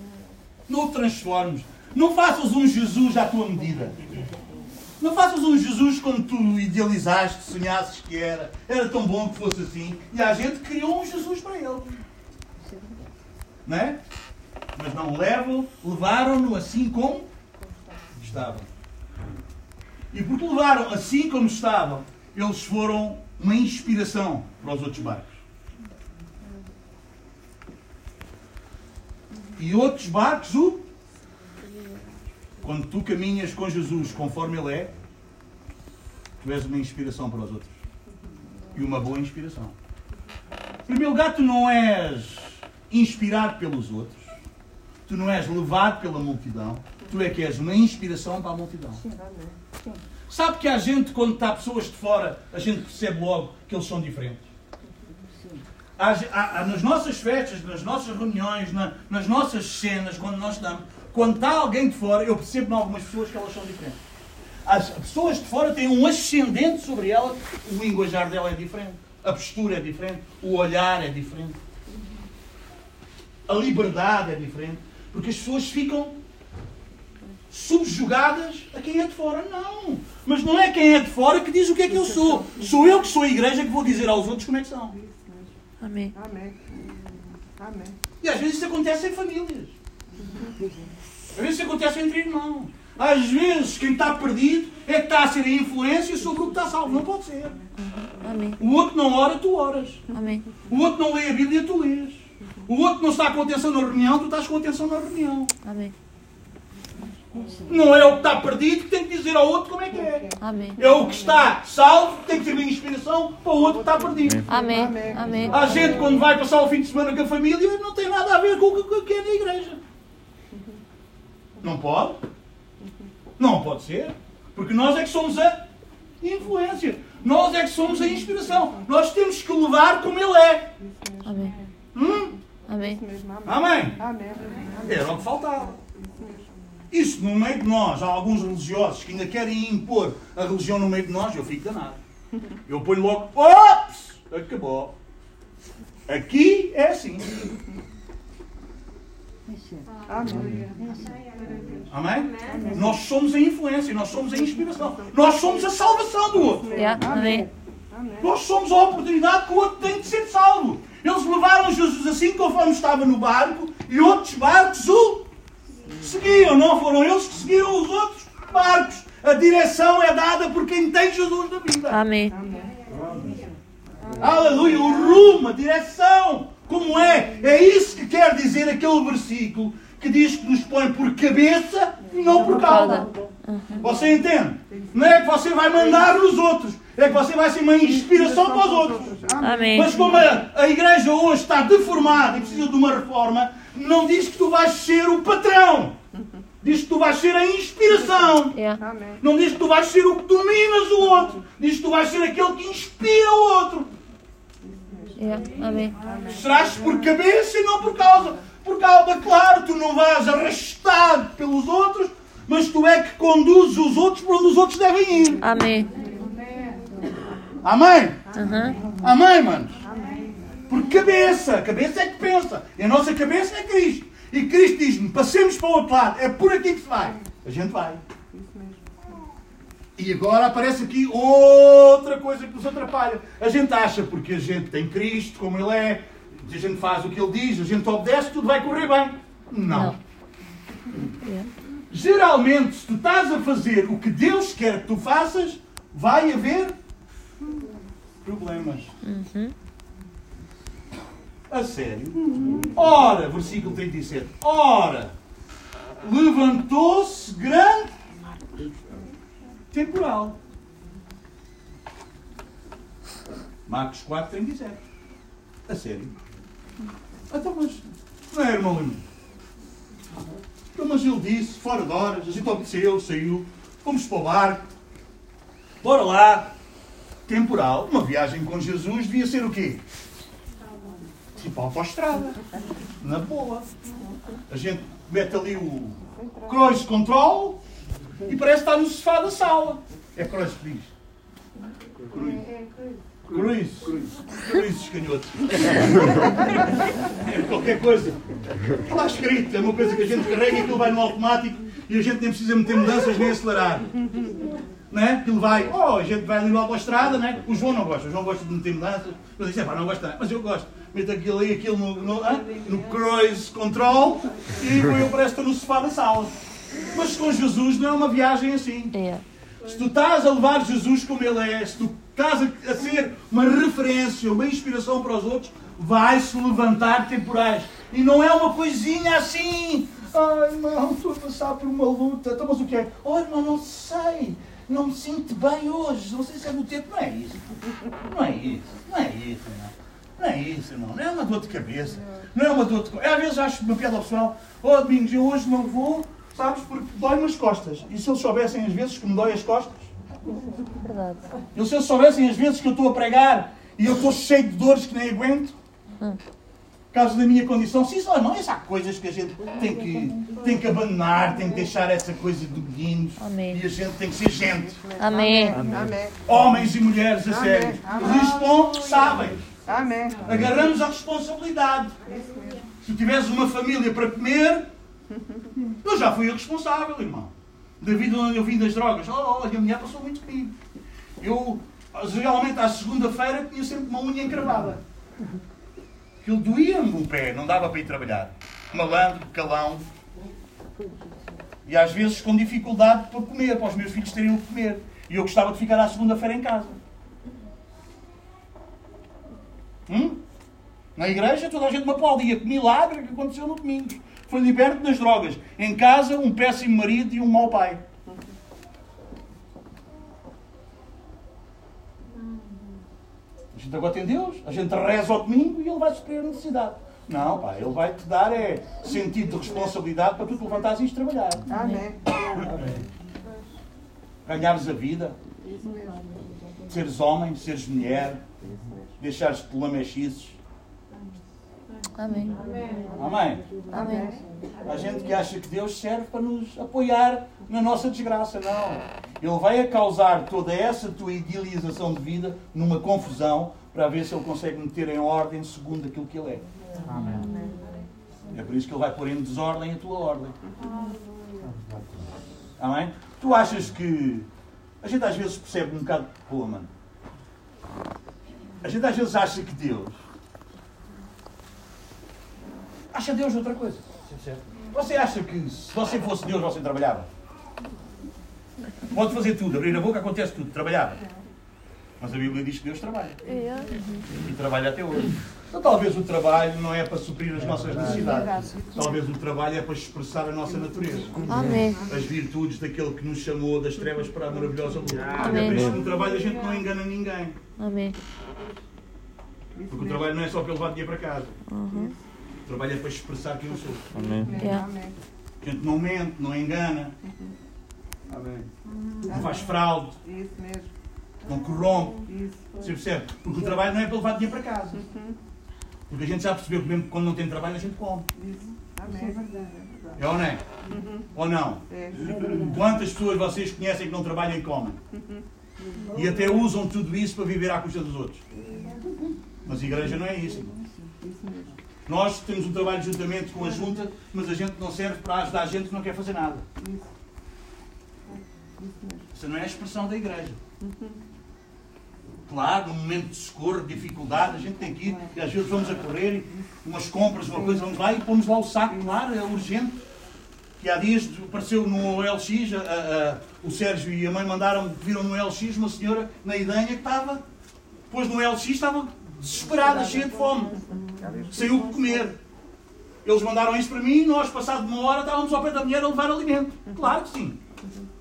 Não o transformes. Não faças um Jesus à tua medida. Não faças um Jesus como tu idealizaste, sonhasses que era. Era tão bom que fosse assim. E a gente criou um Jesus para ele. Não é? Mas não levam, levaram-no assim como estavam. E porque levaram assim como estavam, eles foram uma inspiração para os outros barcos. E outros barcos o quando tu caminhas com Jesus conforme Ele é, tu és uma inspiração para os outros. E uma boa inspiração. Em primeiro lugar, tu não és inspirado pelos outros. Tu não és levado pela multidão. Tu é que és uma inspiração para a multidão. Sabe que a gente, quando está pessoas de fora, a gente percebe logo que eles são diferentes. Há, há, nas nossas festas, nas nossas reuniões, na, nas nossas cenas, quando nós estamos, quando está alguém de fora, eu percebo em algumas pessoas que elas são diferentes. As pessoas de fora têm um ascendente sobre ela, o linguajar dela é diferente, a postura é diferente, o olhar é diferente, a liberdade é diferente, porque as pessoas ficam subjugadas a quem é de fora. Não! Mas não é quem é de fora que diz o que é que eu sou. Sou eu que sou a igreja que vou dizer aos outros como é que são. Amém. Amém. Amém. E às vezes isso acontece em famílias. Às vezes isso acontece entre irmãos. Às vezes quem está perdido é que está a ser a influência sobre o que está salvo. Não pode ser. Amém. O outro não ora, tu oras. Amém. O outro não lê a Bíblia, tu lês. O outro não está com atenção na reunião, tu estás com atenção na reunião. Amém. Não é o que está perdido que tem que dizer ao outro como é que é. Amém. É o que está salvo que tem que ser uma inspiração para o outro que está perdido. Amém. Amém. A gente, quando vai passar o fim de semana com a família, não tem nada a ver com o que é na igreja. Não pode? Não pode ser. Porque nós é que somos a influência. Nós é que somos a inspiração. Nós temos que levar como Ele é. Amém. Hum? Amém. Amém? Amém. Era o que faltava. Isso no meio de nós, há alguns religiosos que ainda querem impor a religião no meio de nós, eu fico danado. Eu ponho logo, ops, acabou. Aqui é assim. Amém. Amém? Nós somos a influência, nós somos a inspiração, nós somos a salvação do outro. Yeah. Amém. Nós somos a oportunidade que o outro tem de ser salvo. Eles levaram Jesus assim conforme estava no barco e outros barcos o seguiam. Não foram eles que seguiram os outros barcos. A direção é dada por quem tem Jesus na vida. Amém. Aleluia. O rumo, a direção. Como é? É isso que quer dizer aquele versículo que diz que nos põe por cabeça e não por cauda. Você entende? Não é que você vai mandar nos outros, é que você vai ser uma inspiração para os outros. Amém. Mas como a, a igreja hoje está deformada e precisa de uma reforma, não diz que tu vais ser o patrão. Diz que tu vais ser a inspiração. Não diz que tu vais ser o que dominas o outro. Diz que tu vais ser aquele que inspira o outro. Yeah. Amém. Serás por cabeça e não por causa. Por causa, claro, tu não vais arrastado pelos outros, mas tu é que conduzes os outros para onde os outros devem ir. Amém. Amém? Uhum. Amém, manos? Por cabeça. A cabeça é que pensa. E a nossa cabeça é Cristo. E Cristo diz-me, passemos para o outro lado. É por aqui que se vai. A gente vai. E agora aparece aqui outra coisa que nos atrapalha. A gente acha, porque a gente tem Cristo, como Ele é, a gente faz o que Ele diz, a gente obedece, tudo vai correr bem. Não. Não. Geralmente, se tu estás a fazer o que Deus quer que tu faças, vai haver problemas. Uhum. A sério? Ora, versículo 37. Ora, levantou-se grande temporal. Marcos 4, 37. A sério? Então, mas não é, irmão Lima? Então, mas ele disse, fora de horas, a gente obedeceu, saiu, fomos para o barco, bora lá. Temporal. Uma viagem com Jesus devia ser o quê? Tipo autoestrada. Na boa. A gente mete ali o cruise control e parece estar no sofá da sala. É cruise que diz. Cruise. Cruise. Cruise, canhoto. É qualquer coisa. Está lá escrito. É uma coisa que a gente carrega e aquilo vai no automático e a gente nem precisa meter mudanças nem acelerar. né? Aquilo vai, oh, a gente vai ali lá para a estrada, né? O João não gosta, o João gosta de meter mudanças. Eu disse, é pá, não gosta, mas eu gosto. Meto aquilo ali, aquilo no, no, ah, no cruise control e eu parece que estou no sofá da sala. Mas com Jesus não é uma viagem assim. Yeah. Se tu estás a levar Jesus como Ele é, se tu estás a, ser uma referência, uma inspiração para os outros, vai-se levantar temporais. E não é uma coisinha assim. Ai, irmão, estou a passar por uma luta. Então, mas o que é? Oh, irmão, não sei. Não me sinto bem hoje. Não sei se é do tempo. Não é isso. Não é isso. Não é isso, irmão. Não é isso, irmão. Não é uma dor de cabeça. Não é uma dor de... Às vezes acho uma piada pessoal. Oh, Domingos, eu hoje não vou, sabes, porque dói-me as costas. E se eles soubessem as vezes que me dói as costas? Verdade. E se eles soubessem as vezes que eu estou a pregar e eu estou cheio de dores que nem aguento, Hum. por causa da minha condição, sim, só não, essas há coisas que a gente tem que, tem que abandonar, tem que deixar essa coisa de meninos Amém. e a gente tem que ser gente. Amém. Amém. Homens e mulheres, a Amém. sério. Amém. Responsáveis. Amém. Agarramos a responsabilidade. Se tiveres uma família para comer, eu já fui responsável, irmão. Da vida onde eu vim das drogas. Oh, olha, a mulher passou muito comigo. Eu, geralmente, à segunda-feira, tinha sempre uma unha encravada. Aquilo doía-me o pé, não dava para ir trabalhar. Malandro, calão. E às vezes com dificuldade para comer, para os meus filhos terem o que comer. E eu gostava de ficar à segunda-feira em casa. Hum? Na igreja toda a gente me aplaudia. Que milagre que aconteceu no domingo. Foi liberto das drogas. Em casa, um péssimo marido e um mau pai. A gente agora tem Deus. A gente reza ao domingo e Ele vai suprir a necessidade. Não, pá, Ele vai te dar é, sentido de responsabilidade para tu te levantares e ires trabalhar. Amém. Ganhares a vida. Seres homem, seres mulher. Deixares-te de lamechices. Amém. Amém? Amém. Há gente que acha que Deus serve para nos apoiar na nossa desgraça. Não. Ele vai a causar toda essa tua idealização de vida numa confusão para ver se ele consegue meter em ordem segundo aquilo que ele é. É por isso que ele vai pôr em desordem a tua ordem. Amém? Tu achas que. A gente às vezes percebe um bocado. Pô, mano. A gente às vezes acha que Deus. Acha Deus outra coisa. Você acha que se você fosse Deus você trabalhava? Pode fazer tudo, abrir a boca acontece tudo, trabalhava. Mas a Bíblia diz que Deus trabalha. E trabalha até hoje. Então talvez o trabalho não é para suprir as nossas necessidades. Talvez o trabalho é para expressar a nossa natureza. Amém. As virtudes daquele que nos chamou das trevas para a maravilhosa luz. Amém. É por isso que no trabalho a gente não engana ninguém. Amém. Porque o trabalho não é só para levar dinheiro para casa. O trabalho é para expressar quem eu sou. Amém. Yeah. Amém. A gente não mente, não engana, Amém. não faz fraude, Isso mesmo. não corrompe. Isso. Você percebe? Porque o trabalho não é para levar dinheiro para casa. Porque a gente já percebeu que mesmo quando não tem trabalho a gente come. Isso. Amém. É verdade. É ou não é? Ou não? É. Quantas pessoas vocês conhecem que não trabalham e comem? E até usam tudo isso para viver à custa dos outros. Mas a igreja não é isso. Isso mesmo. Nós temos um trabalho juntamente com a junta, mas a gente não serve para ajudar a gente que não quer fazer nada. Isso. Não é a expressão da igreja. Claro, num momento de socorro, de dificuldade, a gente tem que ir, e às vezes vamos a correr, umas compras, uma coisa, vamos lá e pomos lá o saco, claro, é urgente. E há dias apareceu no LX, a- a- o Sérgio e a mãe mandaram, viram no LX uma senhora na Idanha que estava, depois no LX estava desesperada, cheia de fome, sem o que comer. Eles mandaram isso para mim e nós, passado uma hora, estávamos ao pé da mulher a levar alimento. Claro que sim.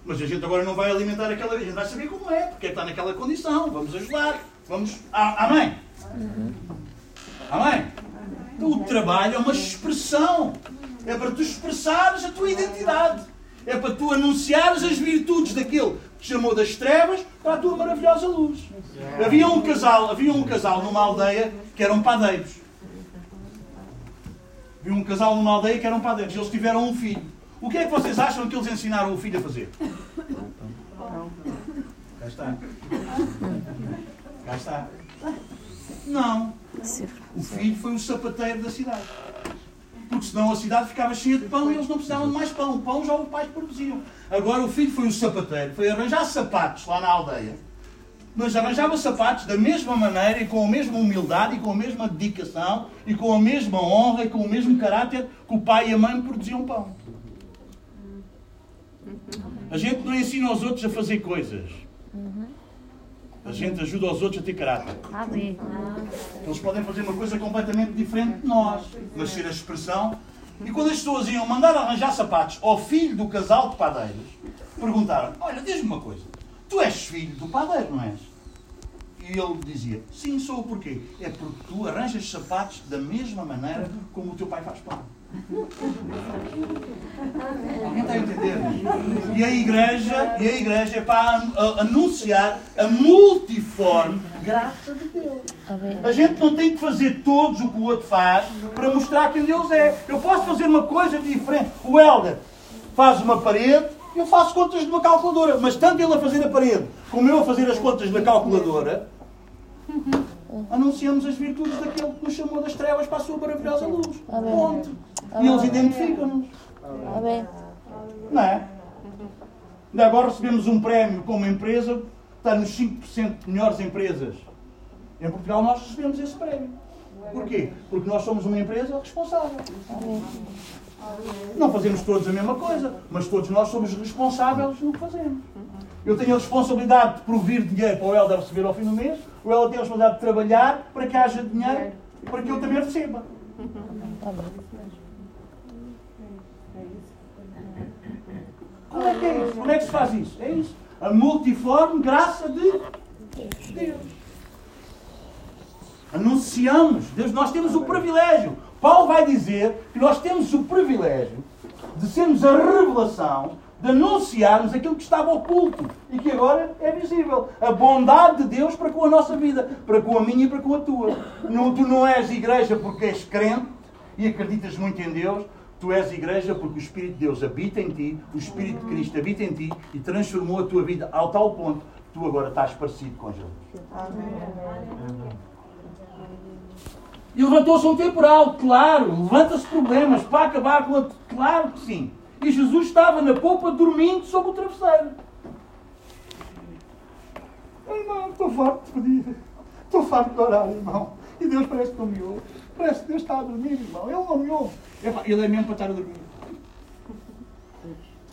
Mas a gente agora não vai alimentar aquela. A gente vai saber como é, porque está naquela condição. Vamos ajudar. Vamos. Amém? Amém? Então, o trabalho é uma expressão. É para tu expressares a tua identidade. É para tu anunciares as virtudes daquele chamou das trevas para a tua maravilhosa luz. Havia um casal, havia um casal numa aldeia que eram padeiros. Havia um casal numa aldeia que eram padeiros. Eles tiveram um filho. O que é que vocês acham que eles ensinaram o filho a fazer? Cá está. Cá está. Não. O filho foi o sapateiro da cidade. Porque senão a cidade ficava cheia de pão e eles não precisavam de mais pão. O pão já os pais produziam. Agora o filho foi o sapateiro, foi arranjar sapatos lá na aldeia, mas arranjava sapatos da mesma maneira e com a mesma humildade e com a mesma dedicação e com a mesma honra e com o mesmo caráter que o pai e a mãe produziam pão. A gente não ensina aos outros a fazer coisas. A gente ajuda os outros a ter caráter. Amém. Eles podem fazer uma coisa completamente diferente de nós, mas ser a expressão. E quando as pessoas iam mandar arranjar sapatos ao filho do casal de padeiros, perguntaram: Olha, diz-me uma coisa, tu és filho do padeiro, não és? E ele dizia: Sim, sou o porquê? É porque tu arranjas sapatos da mesma maneira como o teu pai faz pão. Alguém está a entender? E a igreja, e a igreja é para an- anunciar a multiforme graça de Deus. A gente não tem que fazer todos o que o outro faz para mostrar quem Deus é. Eu posso fazer uma coisa diferente. O Helder faz uma parede, eu faço contas de uma calculadora. Mas tanto ele a fazer a parede como eu a fazer as contas da calculadora, anunciamos as virtudes daquele que nos chamou das trevas para a sua maravilhosa luz. Ponto. E eles identificam-nos. Amém. Não é? Ainda agora recebemos um prémio como empresa, está nos 5% de melhores empresas. Em Portugal nós recebemos esse prémio. Porquê? Porque nós somos uma empresa responsável. Não fazemos todos a mesma coisa, mas todos nós somos responsáveis no que fazemos. Eu tenho a responsabilidade de prover dinheiro para o Helder receber ao fim do mês, o Helder tem a responsabilidade de trabalhar para que haja dinheiro para que eu também receba. Amém. Como é que é isso? Como é que se faz isso? É isso. A multiforme graça de Deus. Anunciamos. Deus, nós temos o privilégio. Paulo vai dizer que nós temos o privilégio de sermos a revelação, de anunciarmos aquilo que estava oculto e que agora é visível. A bondade de Deus para com a nossa vida, para com a minha e para com a tua. Não, tu não és igreja porque és crente e acreditas muito em Deus. Tu és igreja porque o Espírito de Deus habita em ti, o Espírito de Cristo habita em ti e transformou a tua vida ao tal ponto que tu agora estás parecido com Jesus. E levantou-se um temporal, claro, levanta-se problemas para acabar com a. Claro que sim. E Jesus estava na polpa dormindo sobre o travesseiro. Irmão, estou farto de pedir. Estou farto de orar, irmão. E Deus parece que não me ouve. Parece que Deus está a dormir, irmão. Ele não me ouve. Ele é mesmo para estar a dormir.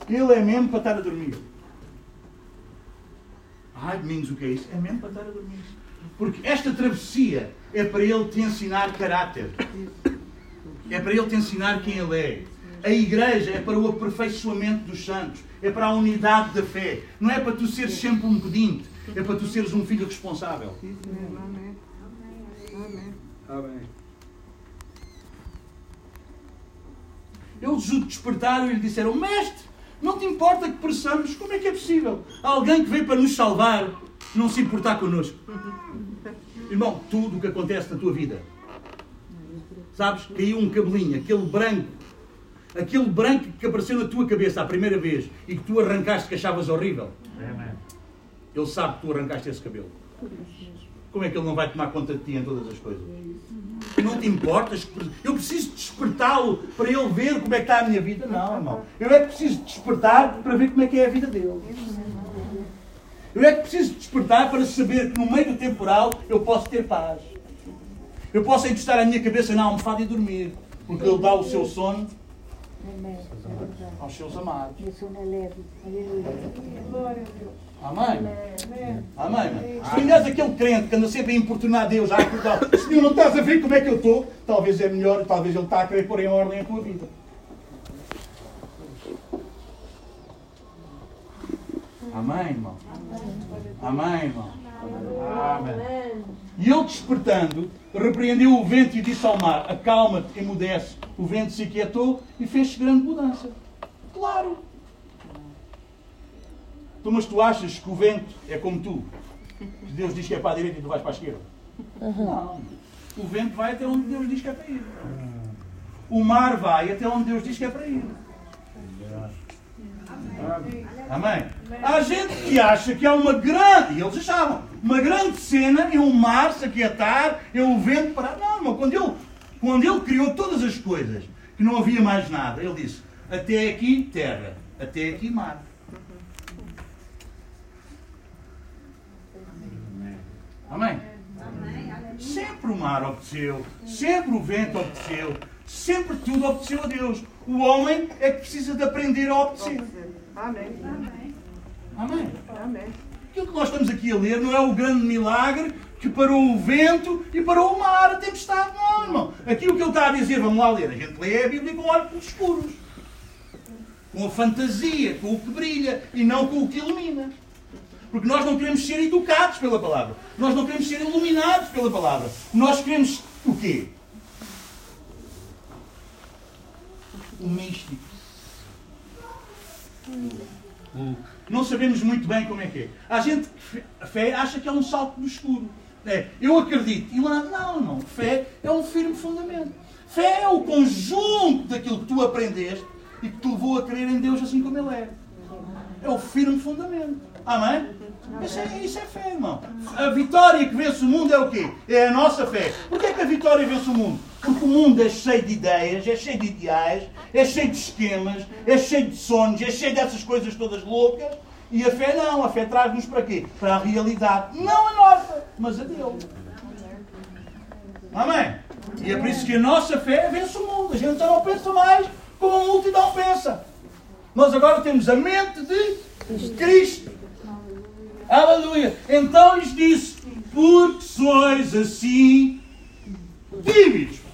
Ele é mesmo para estar a dormir. Ai, domingos, o que é isso? É mesmo para estar a dormir. Porque esta travessia é para ele te ensinar caráter. É para ele te ensinar quem ele é. A igreja é para o aperfeiçoamento dos santos. É para a unidade da fé. Não é para tu seres sempre um pedinte. É para tu seres um filho responsável. Amém. Amém. Amém. Eles o despertaram e lhe disseram: Mestre, não te importa que pereçamos? Como é que é possível? Alguém que veio para nos salvar não se importar connosco. Irmão, tudo o que acontece na tua vida, sabes? Caiu um cabelinho, aquele branco, aquele branco que apareceu na tua cabeça a primeira vez e que tu arrancaste que achavas horrível. Ele sabe que tu arrancaste esse cabelo. Como é que ele não vai tomar conta de ti em todas as coisas? Não te importas? Eu preciso despertá-lo para ele ver como é que está a minha vida? Não, irmão. Eu é que preciso despertar para ver como é que é a vida dele. Eu é que preciso despertar para saber que no meio do temporal eu posso ter paz. Eu posso encostar a minha cabeça na almofada e dormir. Porque ele dá o seu sono aos seus amados. Amém? Amém? Se tu és aquele crente que anda sempre a importunar Deus, a acordar, Senhor, não estás a ver como é que eu estou? Talvez é melhor, talvez Ele está a querer pôr em ordem a tua vida. Amém, irmão? Amém, irmão? Amém. E ele despertando, repreendeu o vento e disse ao mar: Acalma-te, emudece. O vento se aquietou e fez grande mudança. Claro. Tu, mas tu achas que o vento é como tu? Deus diz que é para a direita e tu vais para a esquerda? Não. O vento vai até onde Deus diz que é para ir. O mar vai até onde Deus diz que é para ir. Amém? Há gente que acha que há uma grande, e eles achavam, uma grande cena é o mar se aquietar, é o vento parar. Não, irmão, quando ele, quando ele criou todas as coisas, que não havia mais nada. Ele disse: Até aqui terra, até aqui mar. Amém? Sempre o mar obedeceu, sempre o vento obedeceu, sempre tudo obedeceu a Deus. O homem é que precisa de aprender a obedecer. Amém. Amém? Amém. Aquilo que nós estamos aqui a ler não é o grande milagre que parou o vento e parou o mar, a tempestade. Não, irmão. Aqui o que ele está a dizer, vamos lá ler. A gente lê a Bíblia com óculos escuros. Com a fantasia, com o que brilha e não com o que ilumina. Porque nós não queremos ser educados pela palavra. Nós não queremos ser iluminados pela palavra. Nós queremos o quê? O místico. Não sabemos muito bem como é que é. A gente, a fé, acha que é um salto do escuro. É, eu acredito. E lá, não, não. Fé é um firme fundamento. Fé é o conjunto daquilo que tu aprendeste e que te levou a crer em Deus assim como Ele é. É o firme fundamento. Amém? Isso é, isso é fé, irmão. A vitória que vence o mundo é o quê? É a nossa fé. Porquê é que a vitória vence o mundo? Porque o mundo é cheio de ideias, é cheio de ideais, é cheio de esquemas, é cheio de sonhos, é cheio dessas coisas todas loucas. E a fé não. A fé traz-nos para quê? Para a realidade. Não a nossa, mas a dele. Amém? E é por isso que a nossa fé vence o mundo. A gente já não pensa mais como a multidão pensa. Nós agora temos a mente de Cristo. Aleluia. Então lhes disse: Porque sois assim tímidos?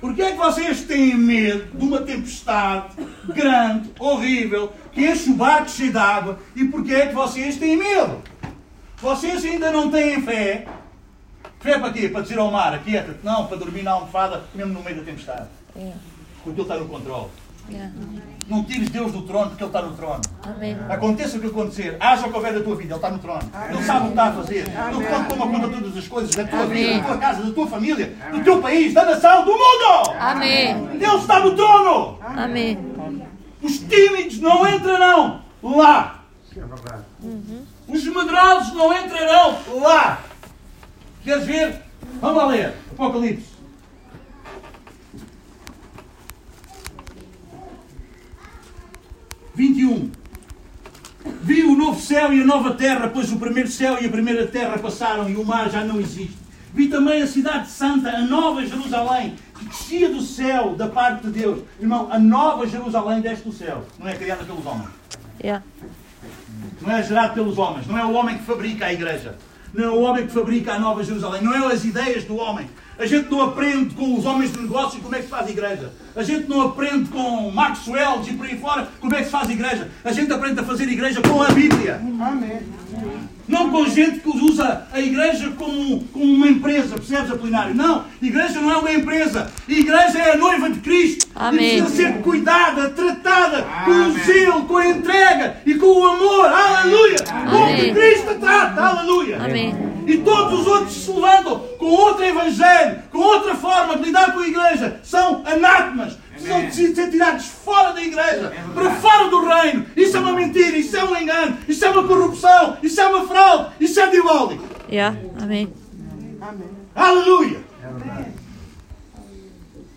Porquê é que vocês têm medo de uma tempestade grande, horrível, que enche o barco cheio de água? E porquê é que vocês têm medo? Vocês ainda não têm fé. Fé para quê? Para dizer ao mar, aquieta-te. Não, para dormir na almofada, mesmo no meio da tempestade. Porque Ele está no controle. Não tires Deus do trono, porque Ele está no trono. Amém. Aconteça o que acontecer, haja o que houver da tua vida, Ele está no trono. Ele sabe o que está a fazer. Ele pode tomar conta de todas as coisas da tua vida, da tua casa, da tua família, do teu país, da nação, do mundo. Amém. Deus está no trono. Amém. Os tímidos não entrarão lá. Os medrosos não entrarão lá. Queres ver? Vamos lá ler. Apocalipse. Vinte e um. Vi o novo céu e a nova terra, pois o primeiro céu e a primeira terra passaram e o mar já não existe. Vi também a cidade santa, a nova Jerusalém, que descia do céu da parte de Deus. Irmão, a nova Jerusalém desce do céu. Não é criada pelos homens. Yeah. Não é gerado pelos homens. Não é o homem que fabrica a igreja. Não é o homem que fabrica a nova Jerusalém. Não é as ideias do homem. A gente não aprende com os homens de negócio como é que se faz igreja. A gente não aprende com Maxwell e por aí fora como é que se faz igreja. A gente aprende a fazer igreja com a Bíblia. Amém. Não com gente que usa a igreja como, como uma empresa, percebes, Apolinário? Não, igreja não é uma empresa. Igreja é a noiva de Cristo. Amém. E precisa ser cuidada, tratada com o Amém. zelo, com a entrega e com o amor. Aleluia! Como que Amém. Cristo trata. Aleluia! Amém. E todos os outros se levantam com outro evangelho, com outra forma de lidar com a igreja. São anátemas. Precisam de ser- tirados fora da igreja, para fora do reino. Isso é uma mentira, isso é um engano, isso é uma corrupção, isso é uma fraude, isso é diabólico. Yeah. Amém. Amém. Aleluia!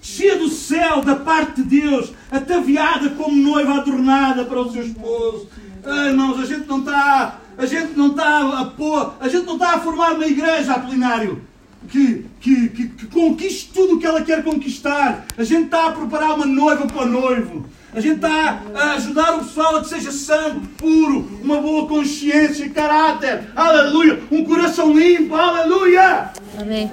Descia do céu, da parte de Deus, ataviada como noiva adornada para o seu esposo. Ah, irmãos, a gente não está, a gente não está a pôr, a gente não está a formar uma igreja, Apolinário, que, que, que, que conquiste tudo o que ela quer conquistar. A gente está a preparar uma noiva para o noivo. A gente está a ajudar o pessoal a que seja santo, puro, uma boa consciência, caráter, aleluia, um coração limpo, aleluia. Amém.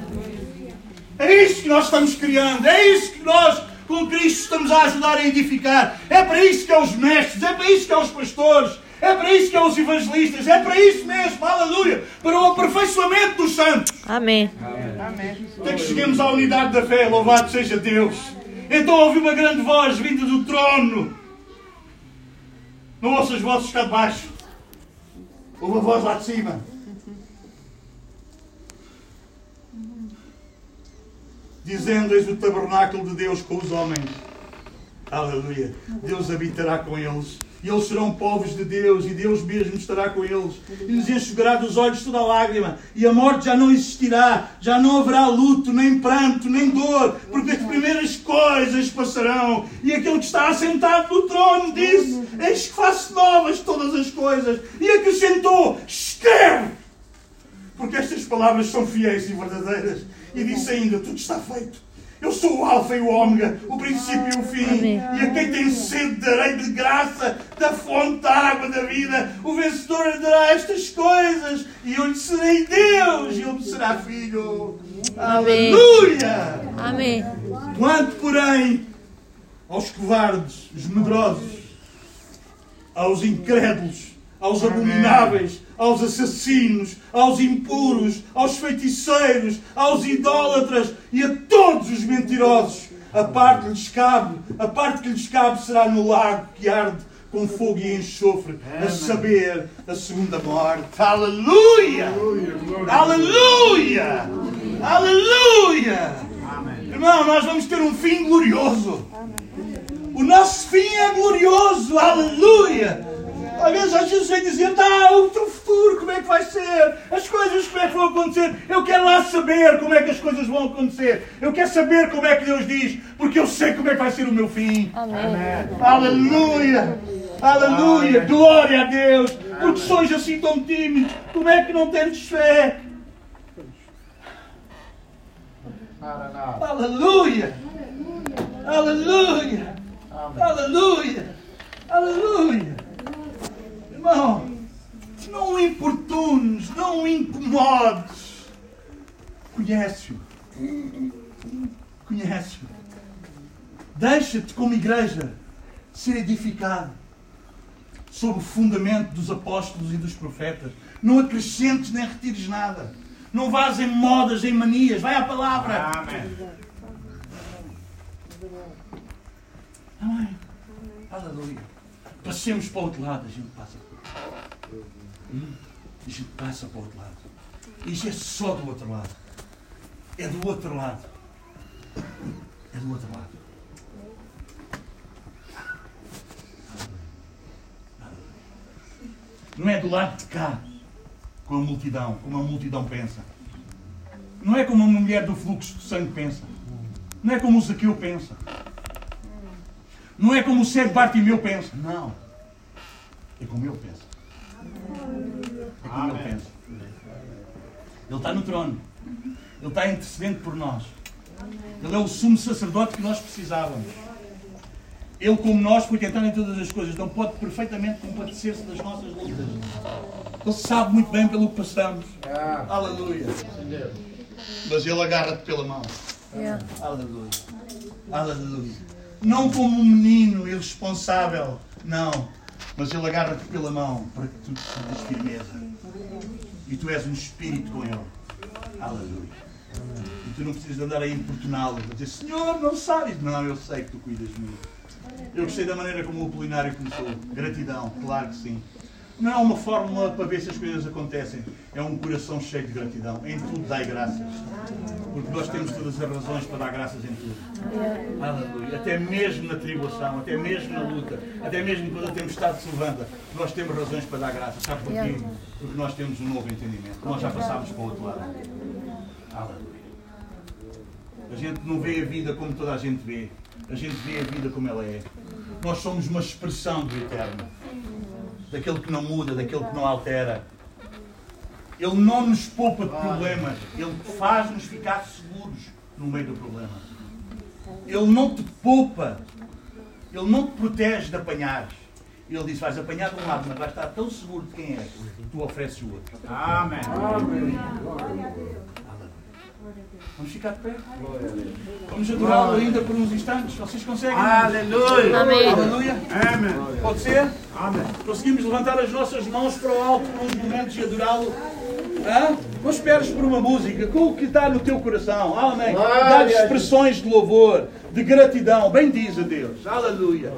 É isso que nós estamos criando, é isso que nós, com Cristo, estamos a ajudar a edificar. É para isso que é os mestres, é para isso que é os pastores, é para isso que é os evangelistas, é para isso mesmo, aleluia, para o aperfeiçoamento dos santos. Amém. Amém. Até que cheguemos à unidade da fé, louvado seja Deus. Então ouvi uma grande voz vinda do trono. Não ouço as vozes cá de baixo. Ouve a voz lá de cima. Dizendo: Eis o tabernáculo de Deus com os homens. Aleluia. Deus habitará com eles E eles serão povos de Deus, e Deus mesmo estará com eles, e lhes enxugará dos olhos toda lágrima, e a morte já não existirá, já não haverá luto, nem pranto, nem dor, porque as primeiras coisas passarão. E aquele que está assentado no trono disse: Eis que faço novas todas as coisas, e acrescentou: Escreve! Porque estas palavras são fiéis e verdadeiras. E disse ainda: Tudo está feito. Eu sou o Alfa e o Ômega, o princípio e o fim. Amém. E a quem tem sede darei de graça da fonte da água da vida. O vencedor herdará estas coisas. E eu lhe serei Deus. E ele me será filho. Amém. Aleluia! Amém. Quanto, porém, aos covardes, os medrosos, aos incrédulos, aos abomináveis, aos assassinos, aos impuros, aos feiticeiros, aos idólatras e a todos os mentirosos, a parte que lhes cabe, a parte que lhes cabe será no lago que arde com fogo e enxofre, a saber, a segunda morte. Aleluia! Aleluia! Aleluia! Irmão, nós vamos ter um fim glorioso. O nosso fim é glorioso. Aleluia! Às vezes às vezes vem dizer, tá, o teu futuro, como é que vai ser? As coisas, como é que vão acontecer? Eu quero lá saber como é que as coisas vão acontecer. Eu quero saber como é que Deus diz, porque eu sei como é que vai ser o meu fim. Amém. Aleluia! Aleluia! Glória a Deus! Porque sois assim tão tímidos, como é que não tendes fé? Aleluia! Aleluia! Aleluia! Aleluia! Irmão, não o importunes, não o incomodes. Conhece-o. Conhece-o. Deixa-te, como igreja, ser edificado sobre o fundamento dos apóstolos e dos profetas. Não acrescentes nem retires nada. Não vás em modas, em manias. Vai à palavra. Amém. Amém. Aleluia. Passemos para o outro lado, a gente passa. Hum, A gente passa para o outro lado. Isto é só do outro lado. É do outro lado. É do outro lado. Não é do lado de cá, com a multidão, como a multidão pensa. Não é como uma mulher do fluxo de sangue pensa. Não é como o Zaqueu pensa. Não é como o cego Bartimeu pensa. Não. É como eu penso. É como ele pensa. Ele está no trono. Ele está intercedendo por nós. Ele é o sumo sacerdote que nós precisávamos. Ele, como nós, foi tentado em todas as coisas. Não pode perfeitamente compadecer-se das nossas lutas. Ele sabe muito bem pelo que passamos. Aleluia. Mas ele agarra-te pela mão. Yeah. Aleluia. Aleluia. Não como um menino irresponsável, não. Mas ele agarra-te pela mão para que tu tenhas firmeza. E tu és um espírito com ele. Aleluia. E tu não precisas andar a importuná-lo, a dizer, Senhor, não sabes. Não, eu sei que tu cuidas de mim. Eu gostei da maneira como o Apolinário começou. Gratidão, claro que sim. Não é uma fórmula para ver se as coisas acontecem. É um coração cheio de gratidão. Em tudo dai graças. Porque nós temos todas as razões para dar graças em tudo. Aleluia. Até mesmo na tribulação, até mesmo na luta, até mesmo quando a tempestade se levanta, nós temos razões para dar graças. Sabe porquê? Porque nós temos um novo entendimento. Nós já passámos para o outro lado. Aleluia. A gente não vê a vida como toda a gente vê. A gente vê a vida como ela é. Nós somos uma expressão do eterno. Daquele que não muda, daquele que não altera. Ele não nos poupa de problemas. Ele faz-nos ficar seguros no meio do problema. Ele não te poupa. Ele não te protege de apanhares. Ele diz: vais apanhar de um lado, mas vais estar tão seguro de quem é que tu ofereces o outro. Amém. Vamos ficar de pé. Vamos adorá-lo ainda por uns instantes. Vocês conseguem? Aleluia. Amém. Aleluia. Amém. Pode ser? Amém. Conseguimos levantar as nossas mãos para o alto por uns momentos e adorá-lo? Hã? Não esperes por uma música, com o que está no teu coração. Amém. Dá-lhe expressões de louvor, de gratidão. Bem diz a Deus. Aleluia.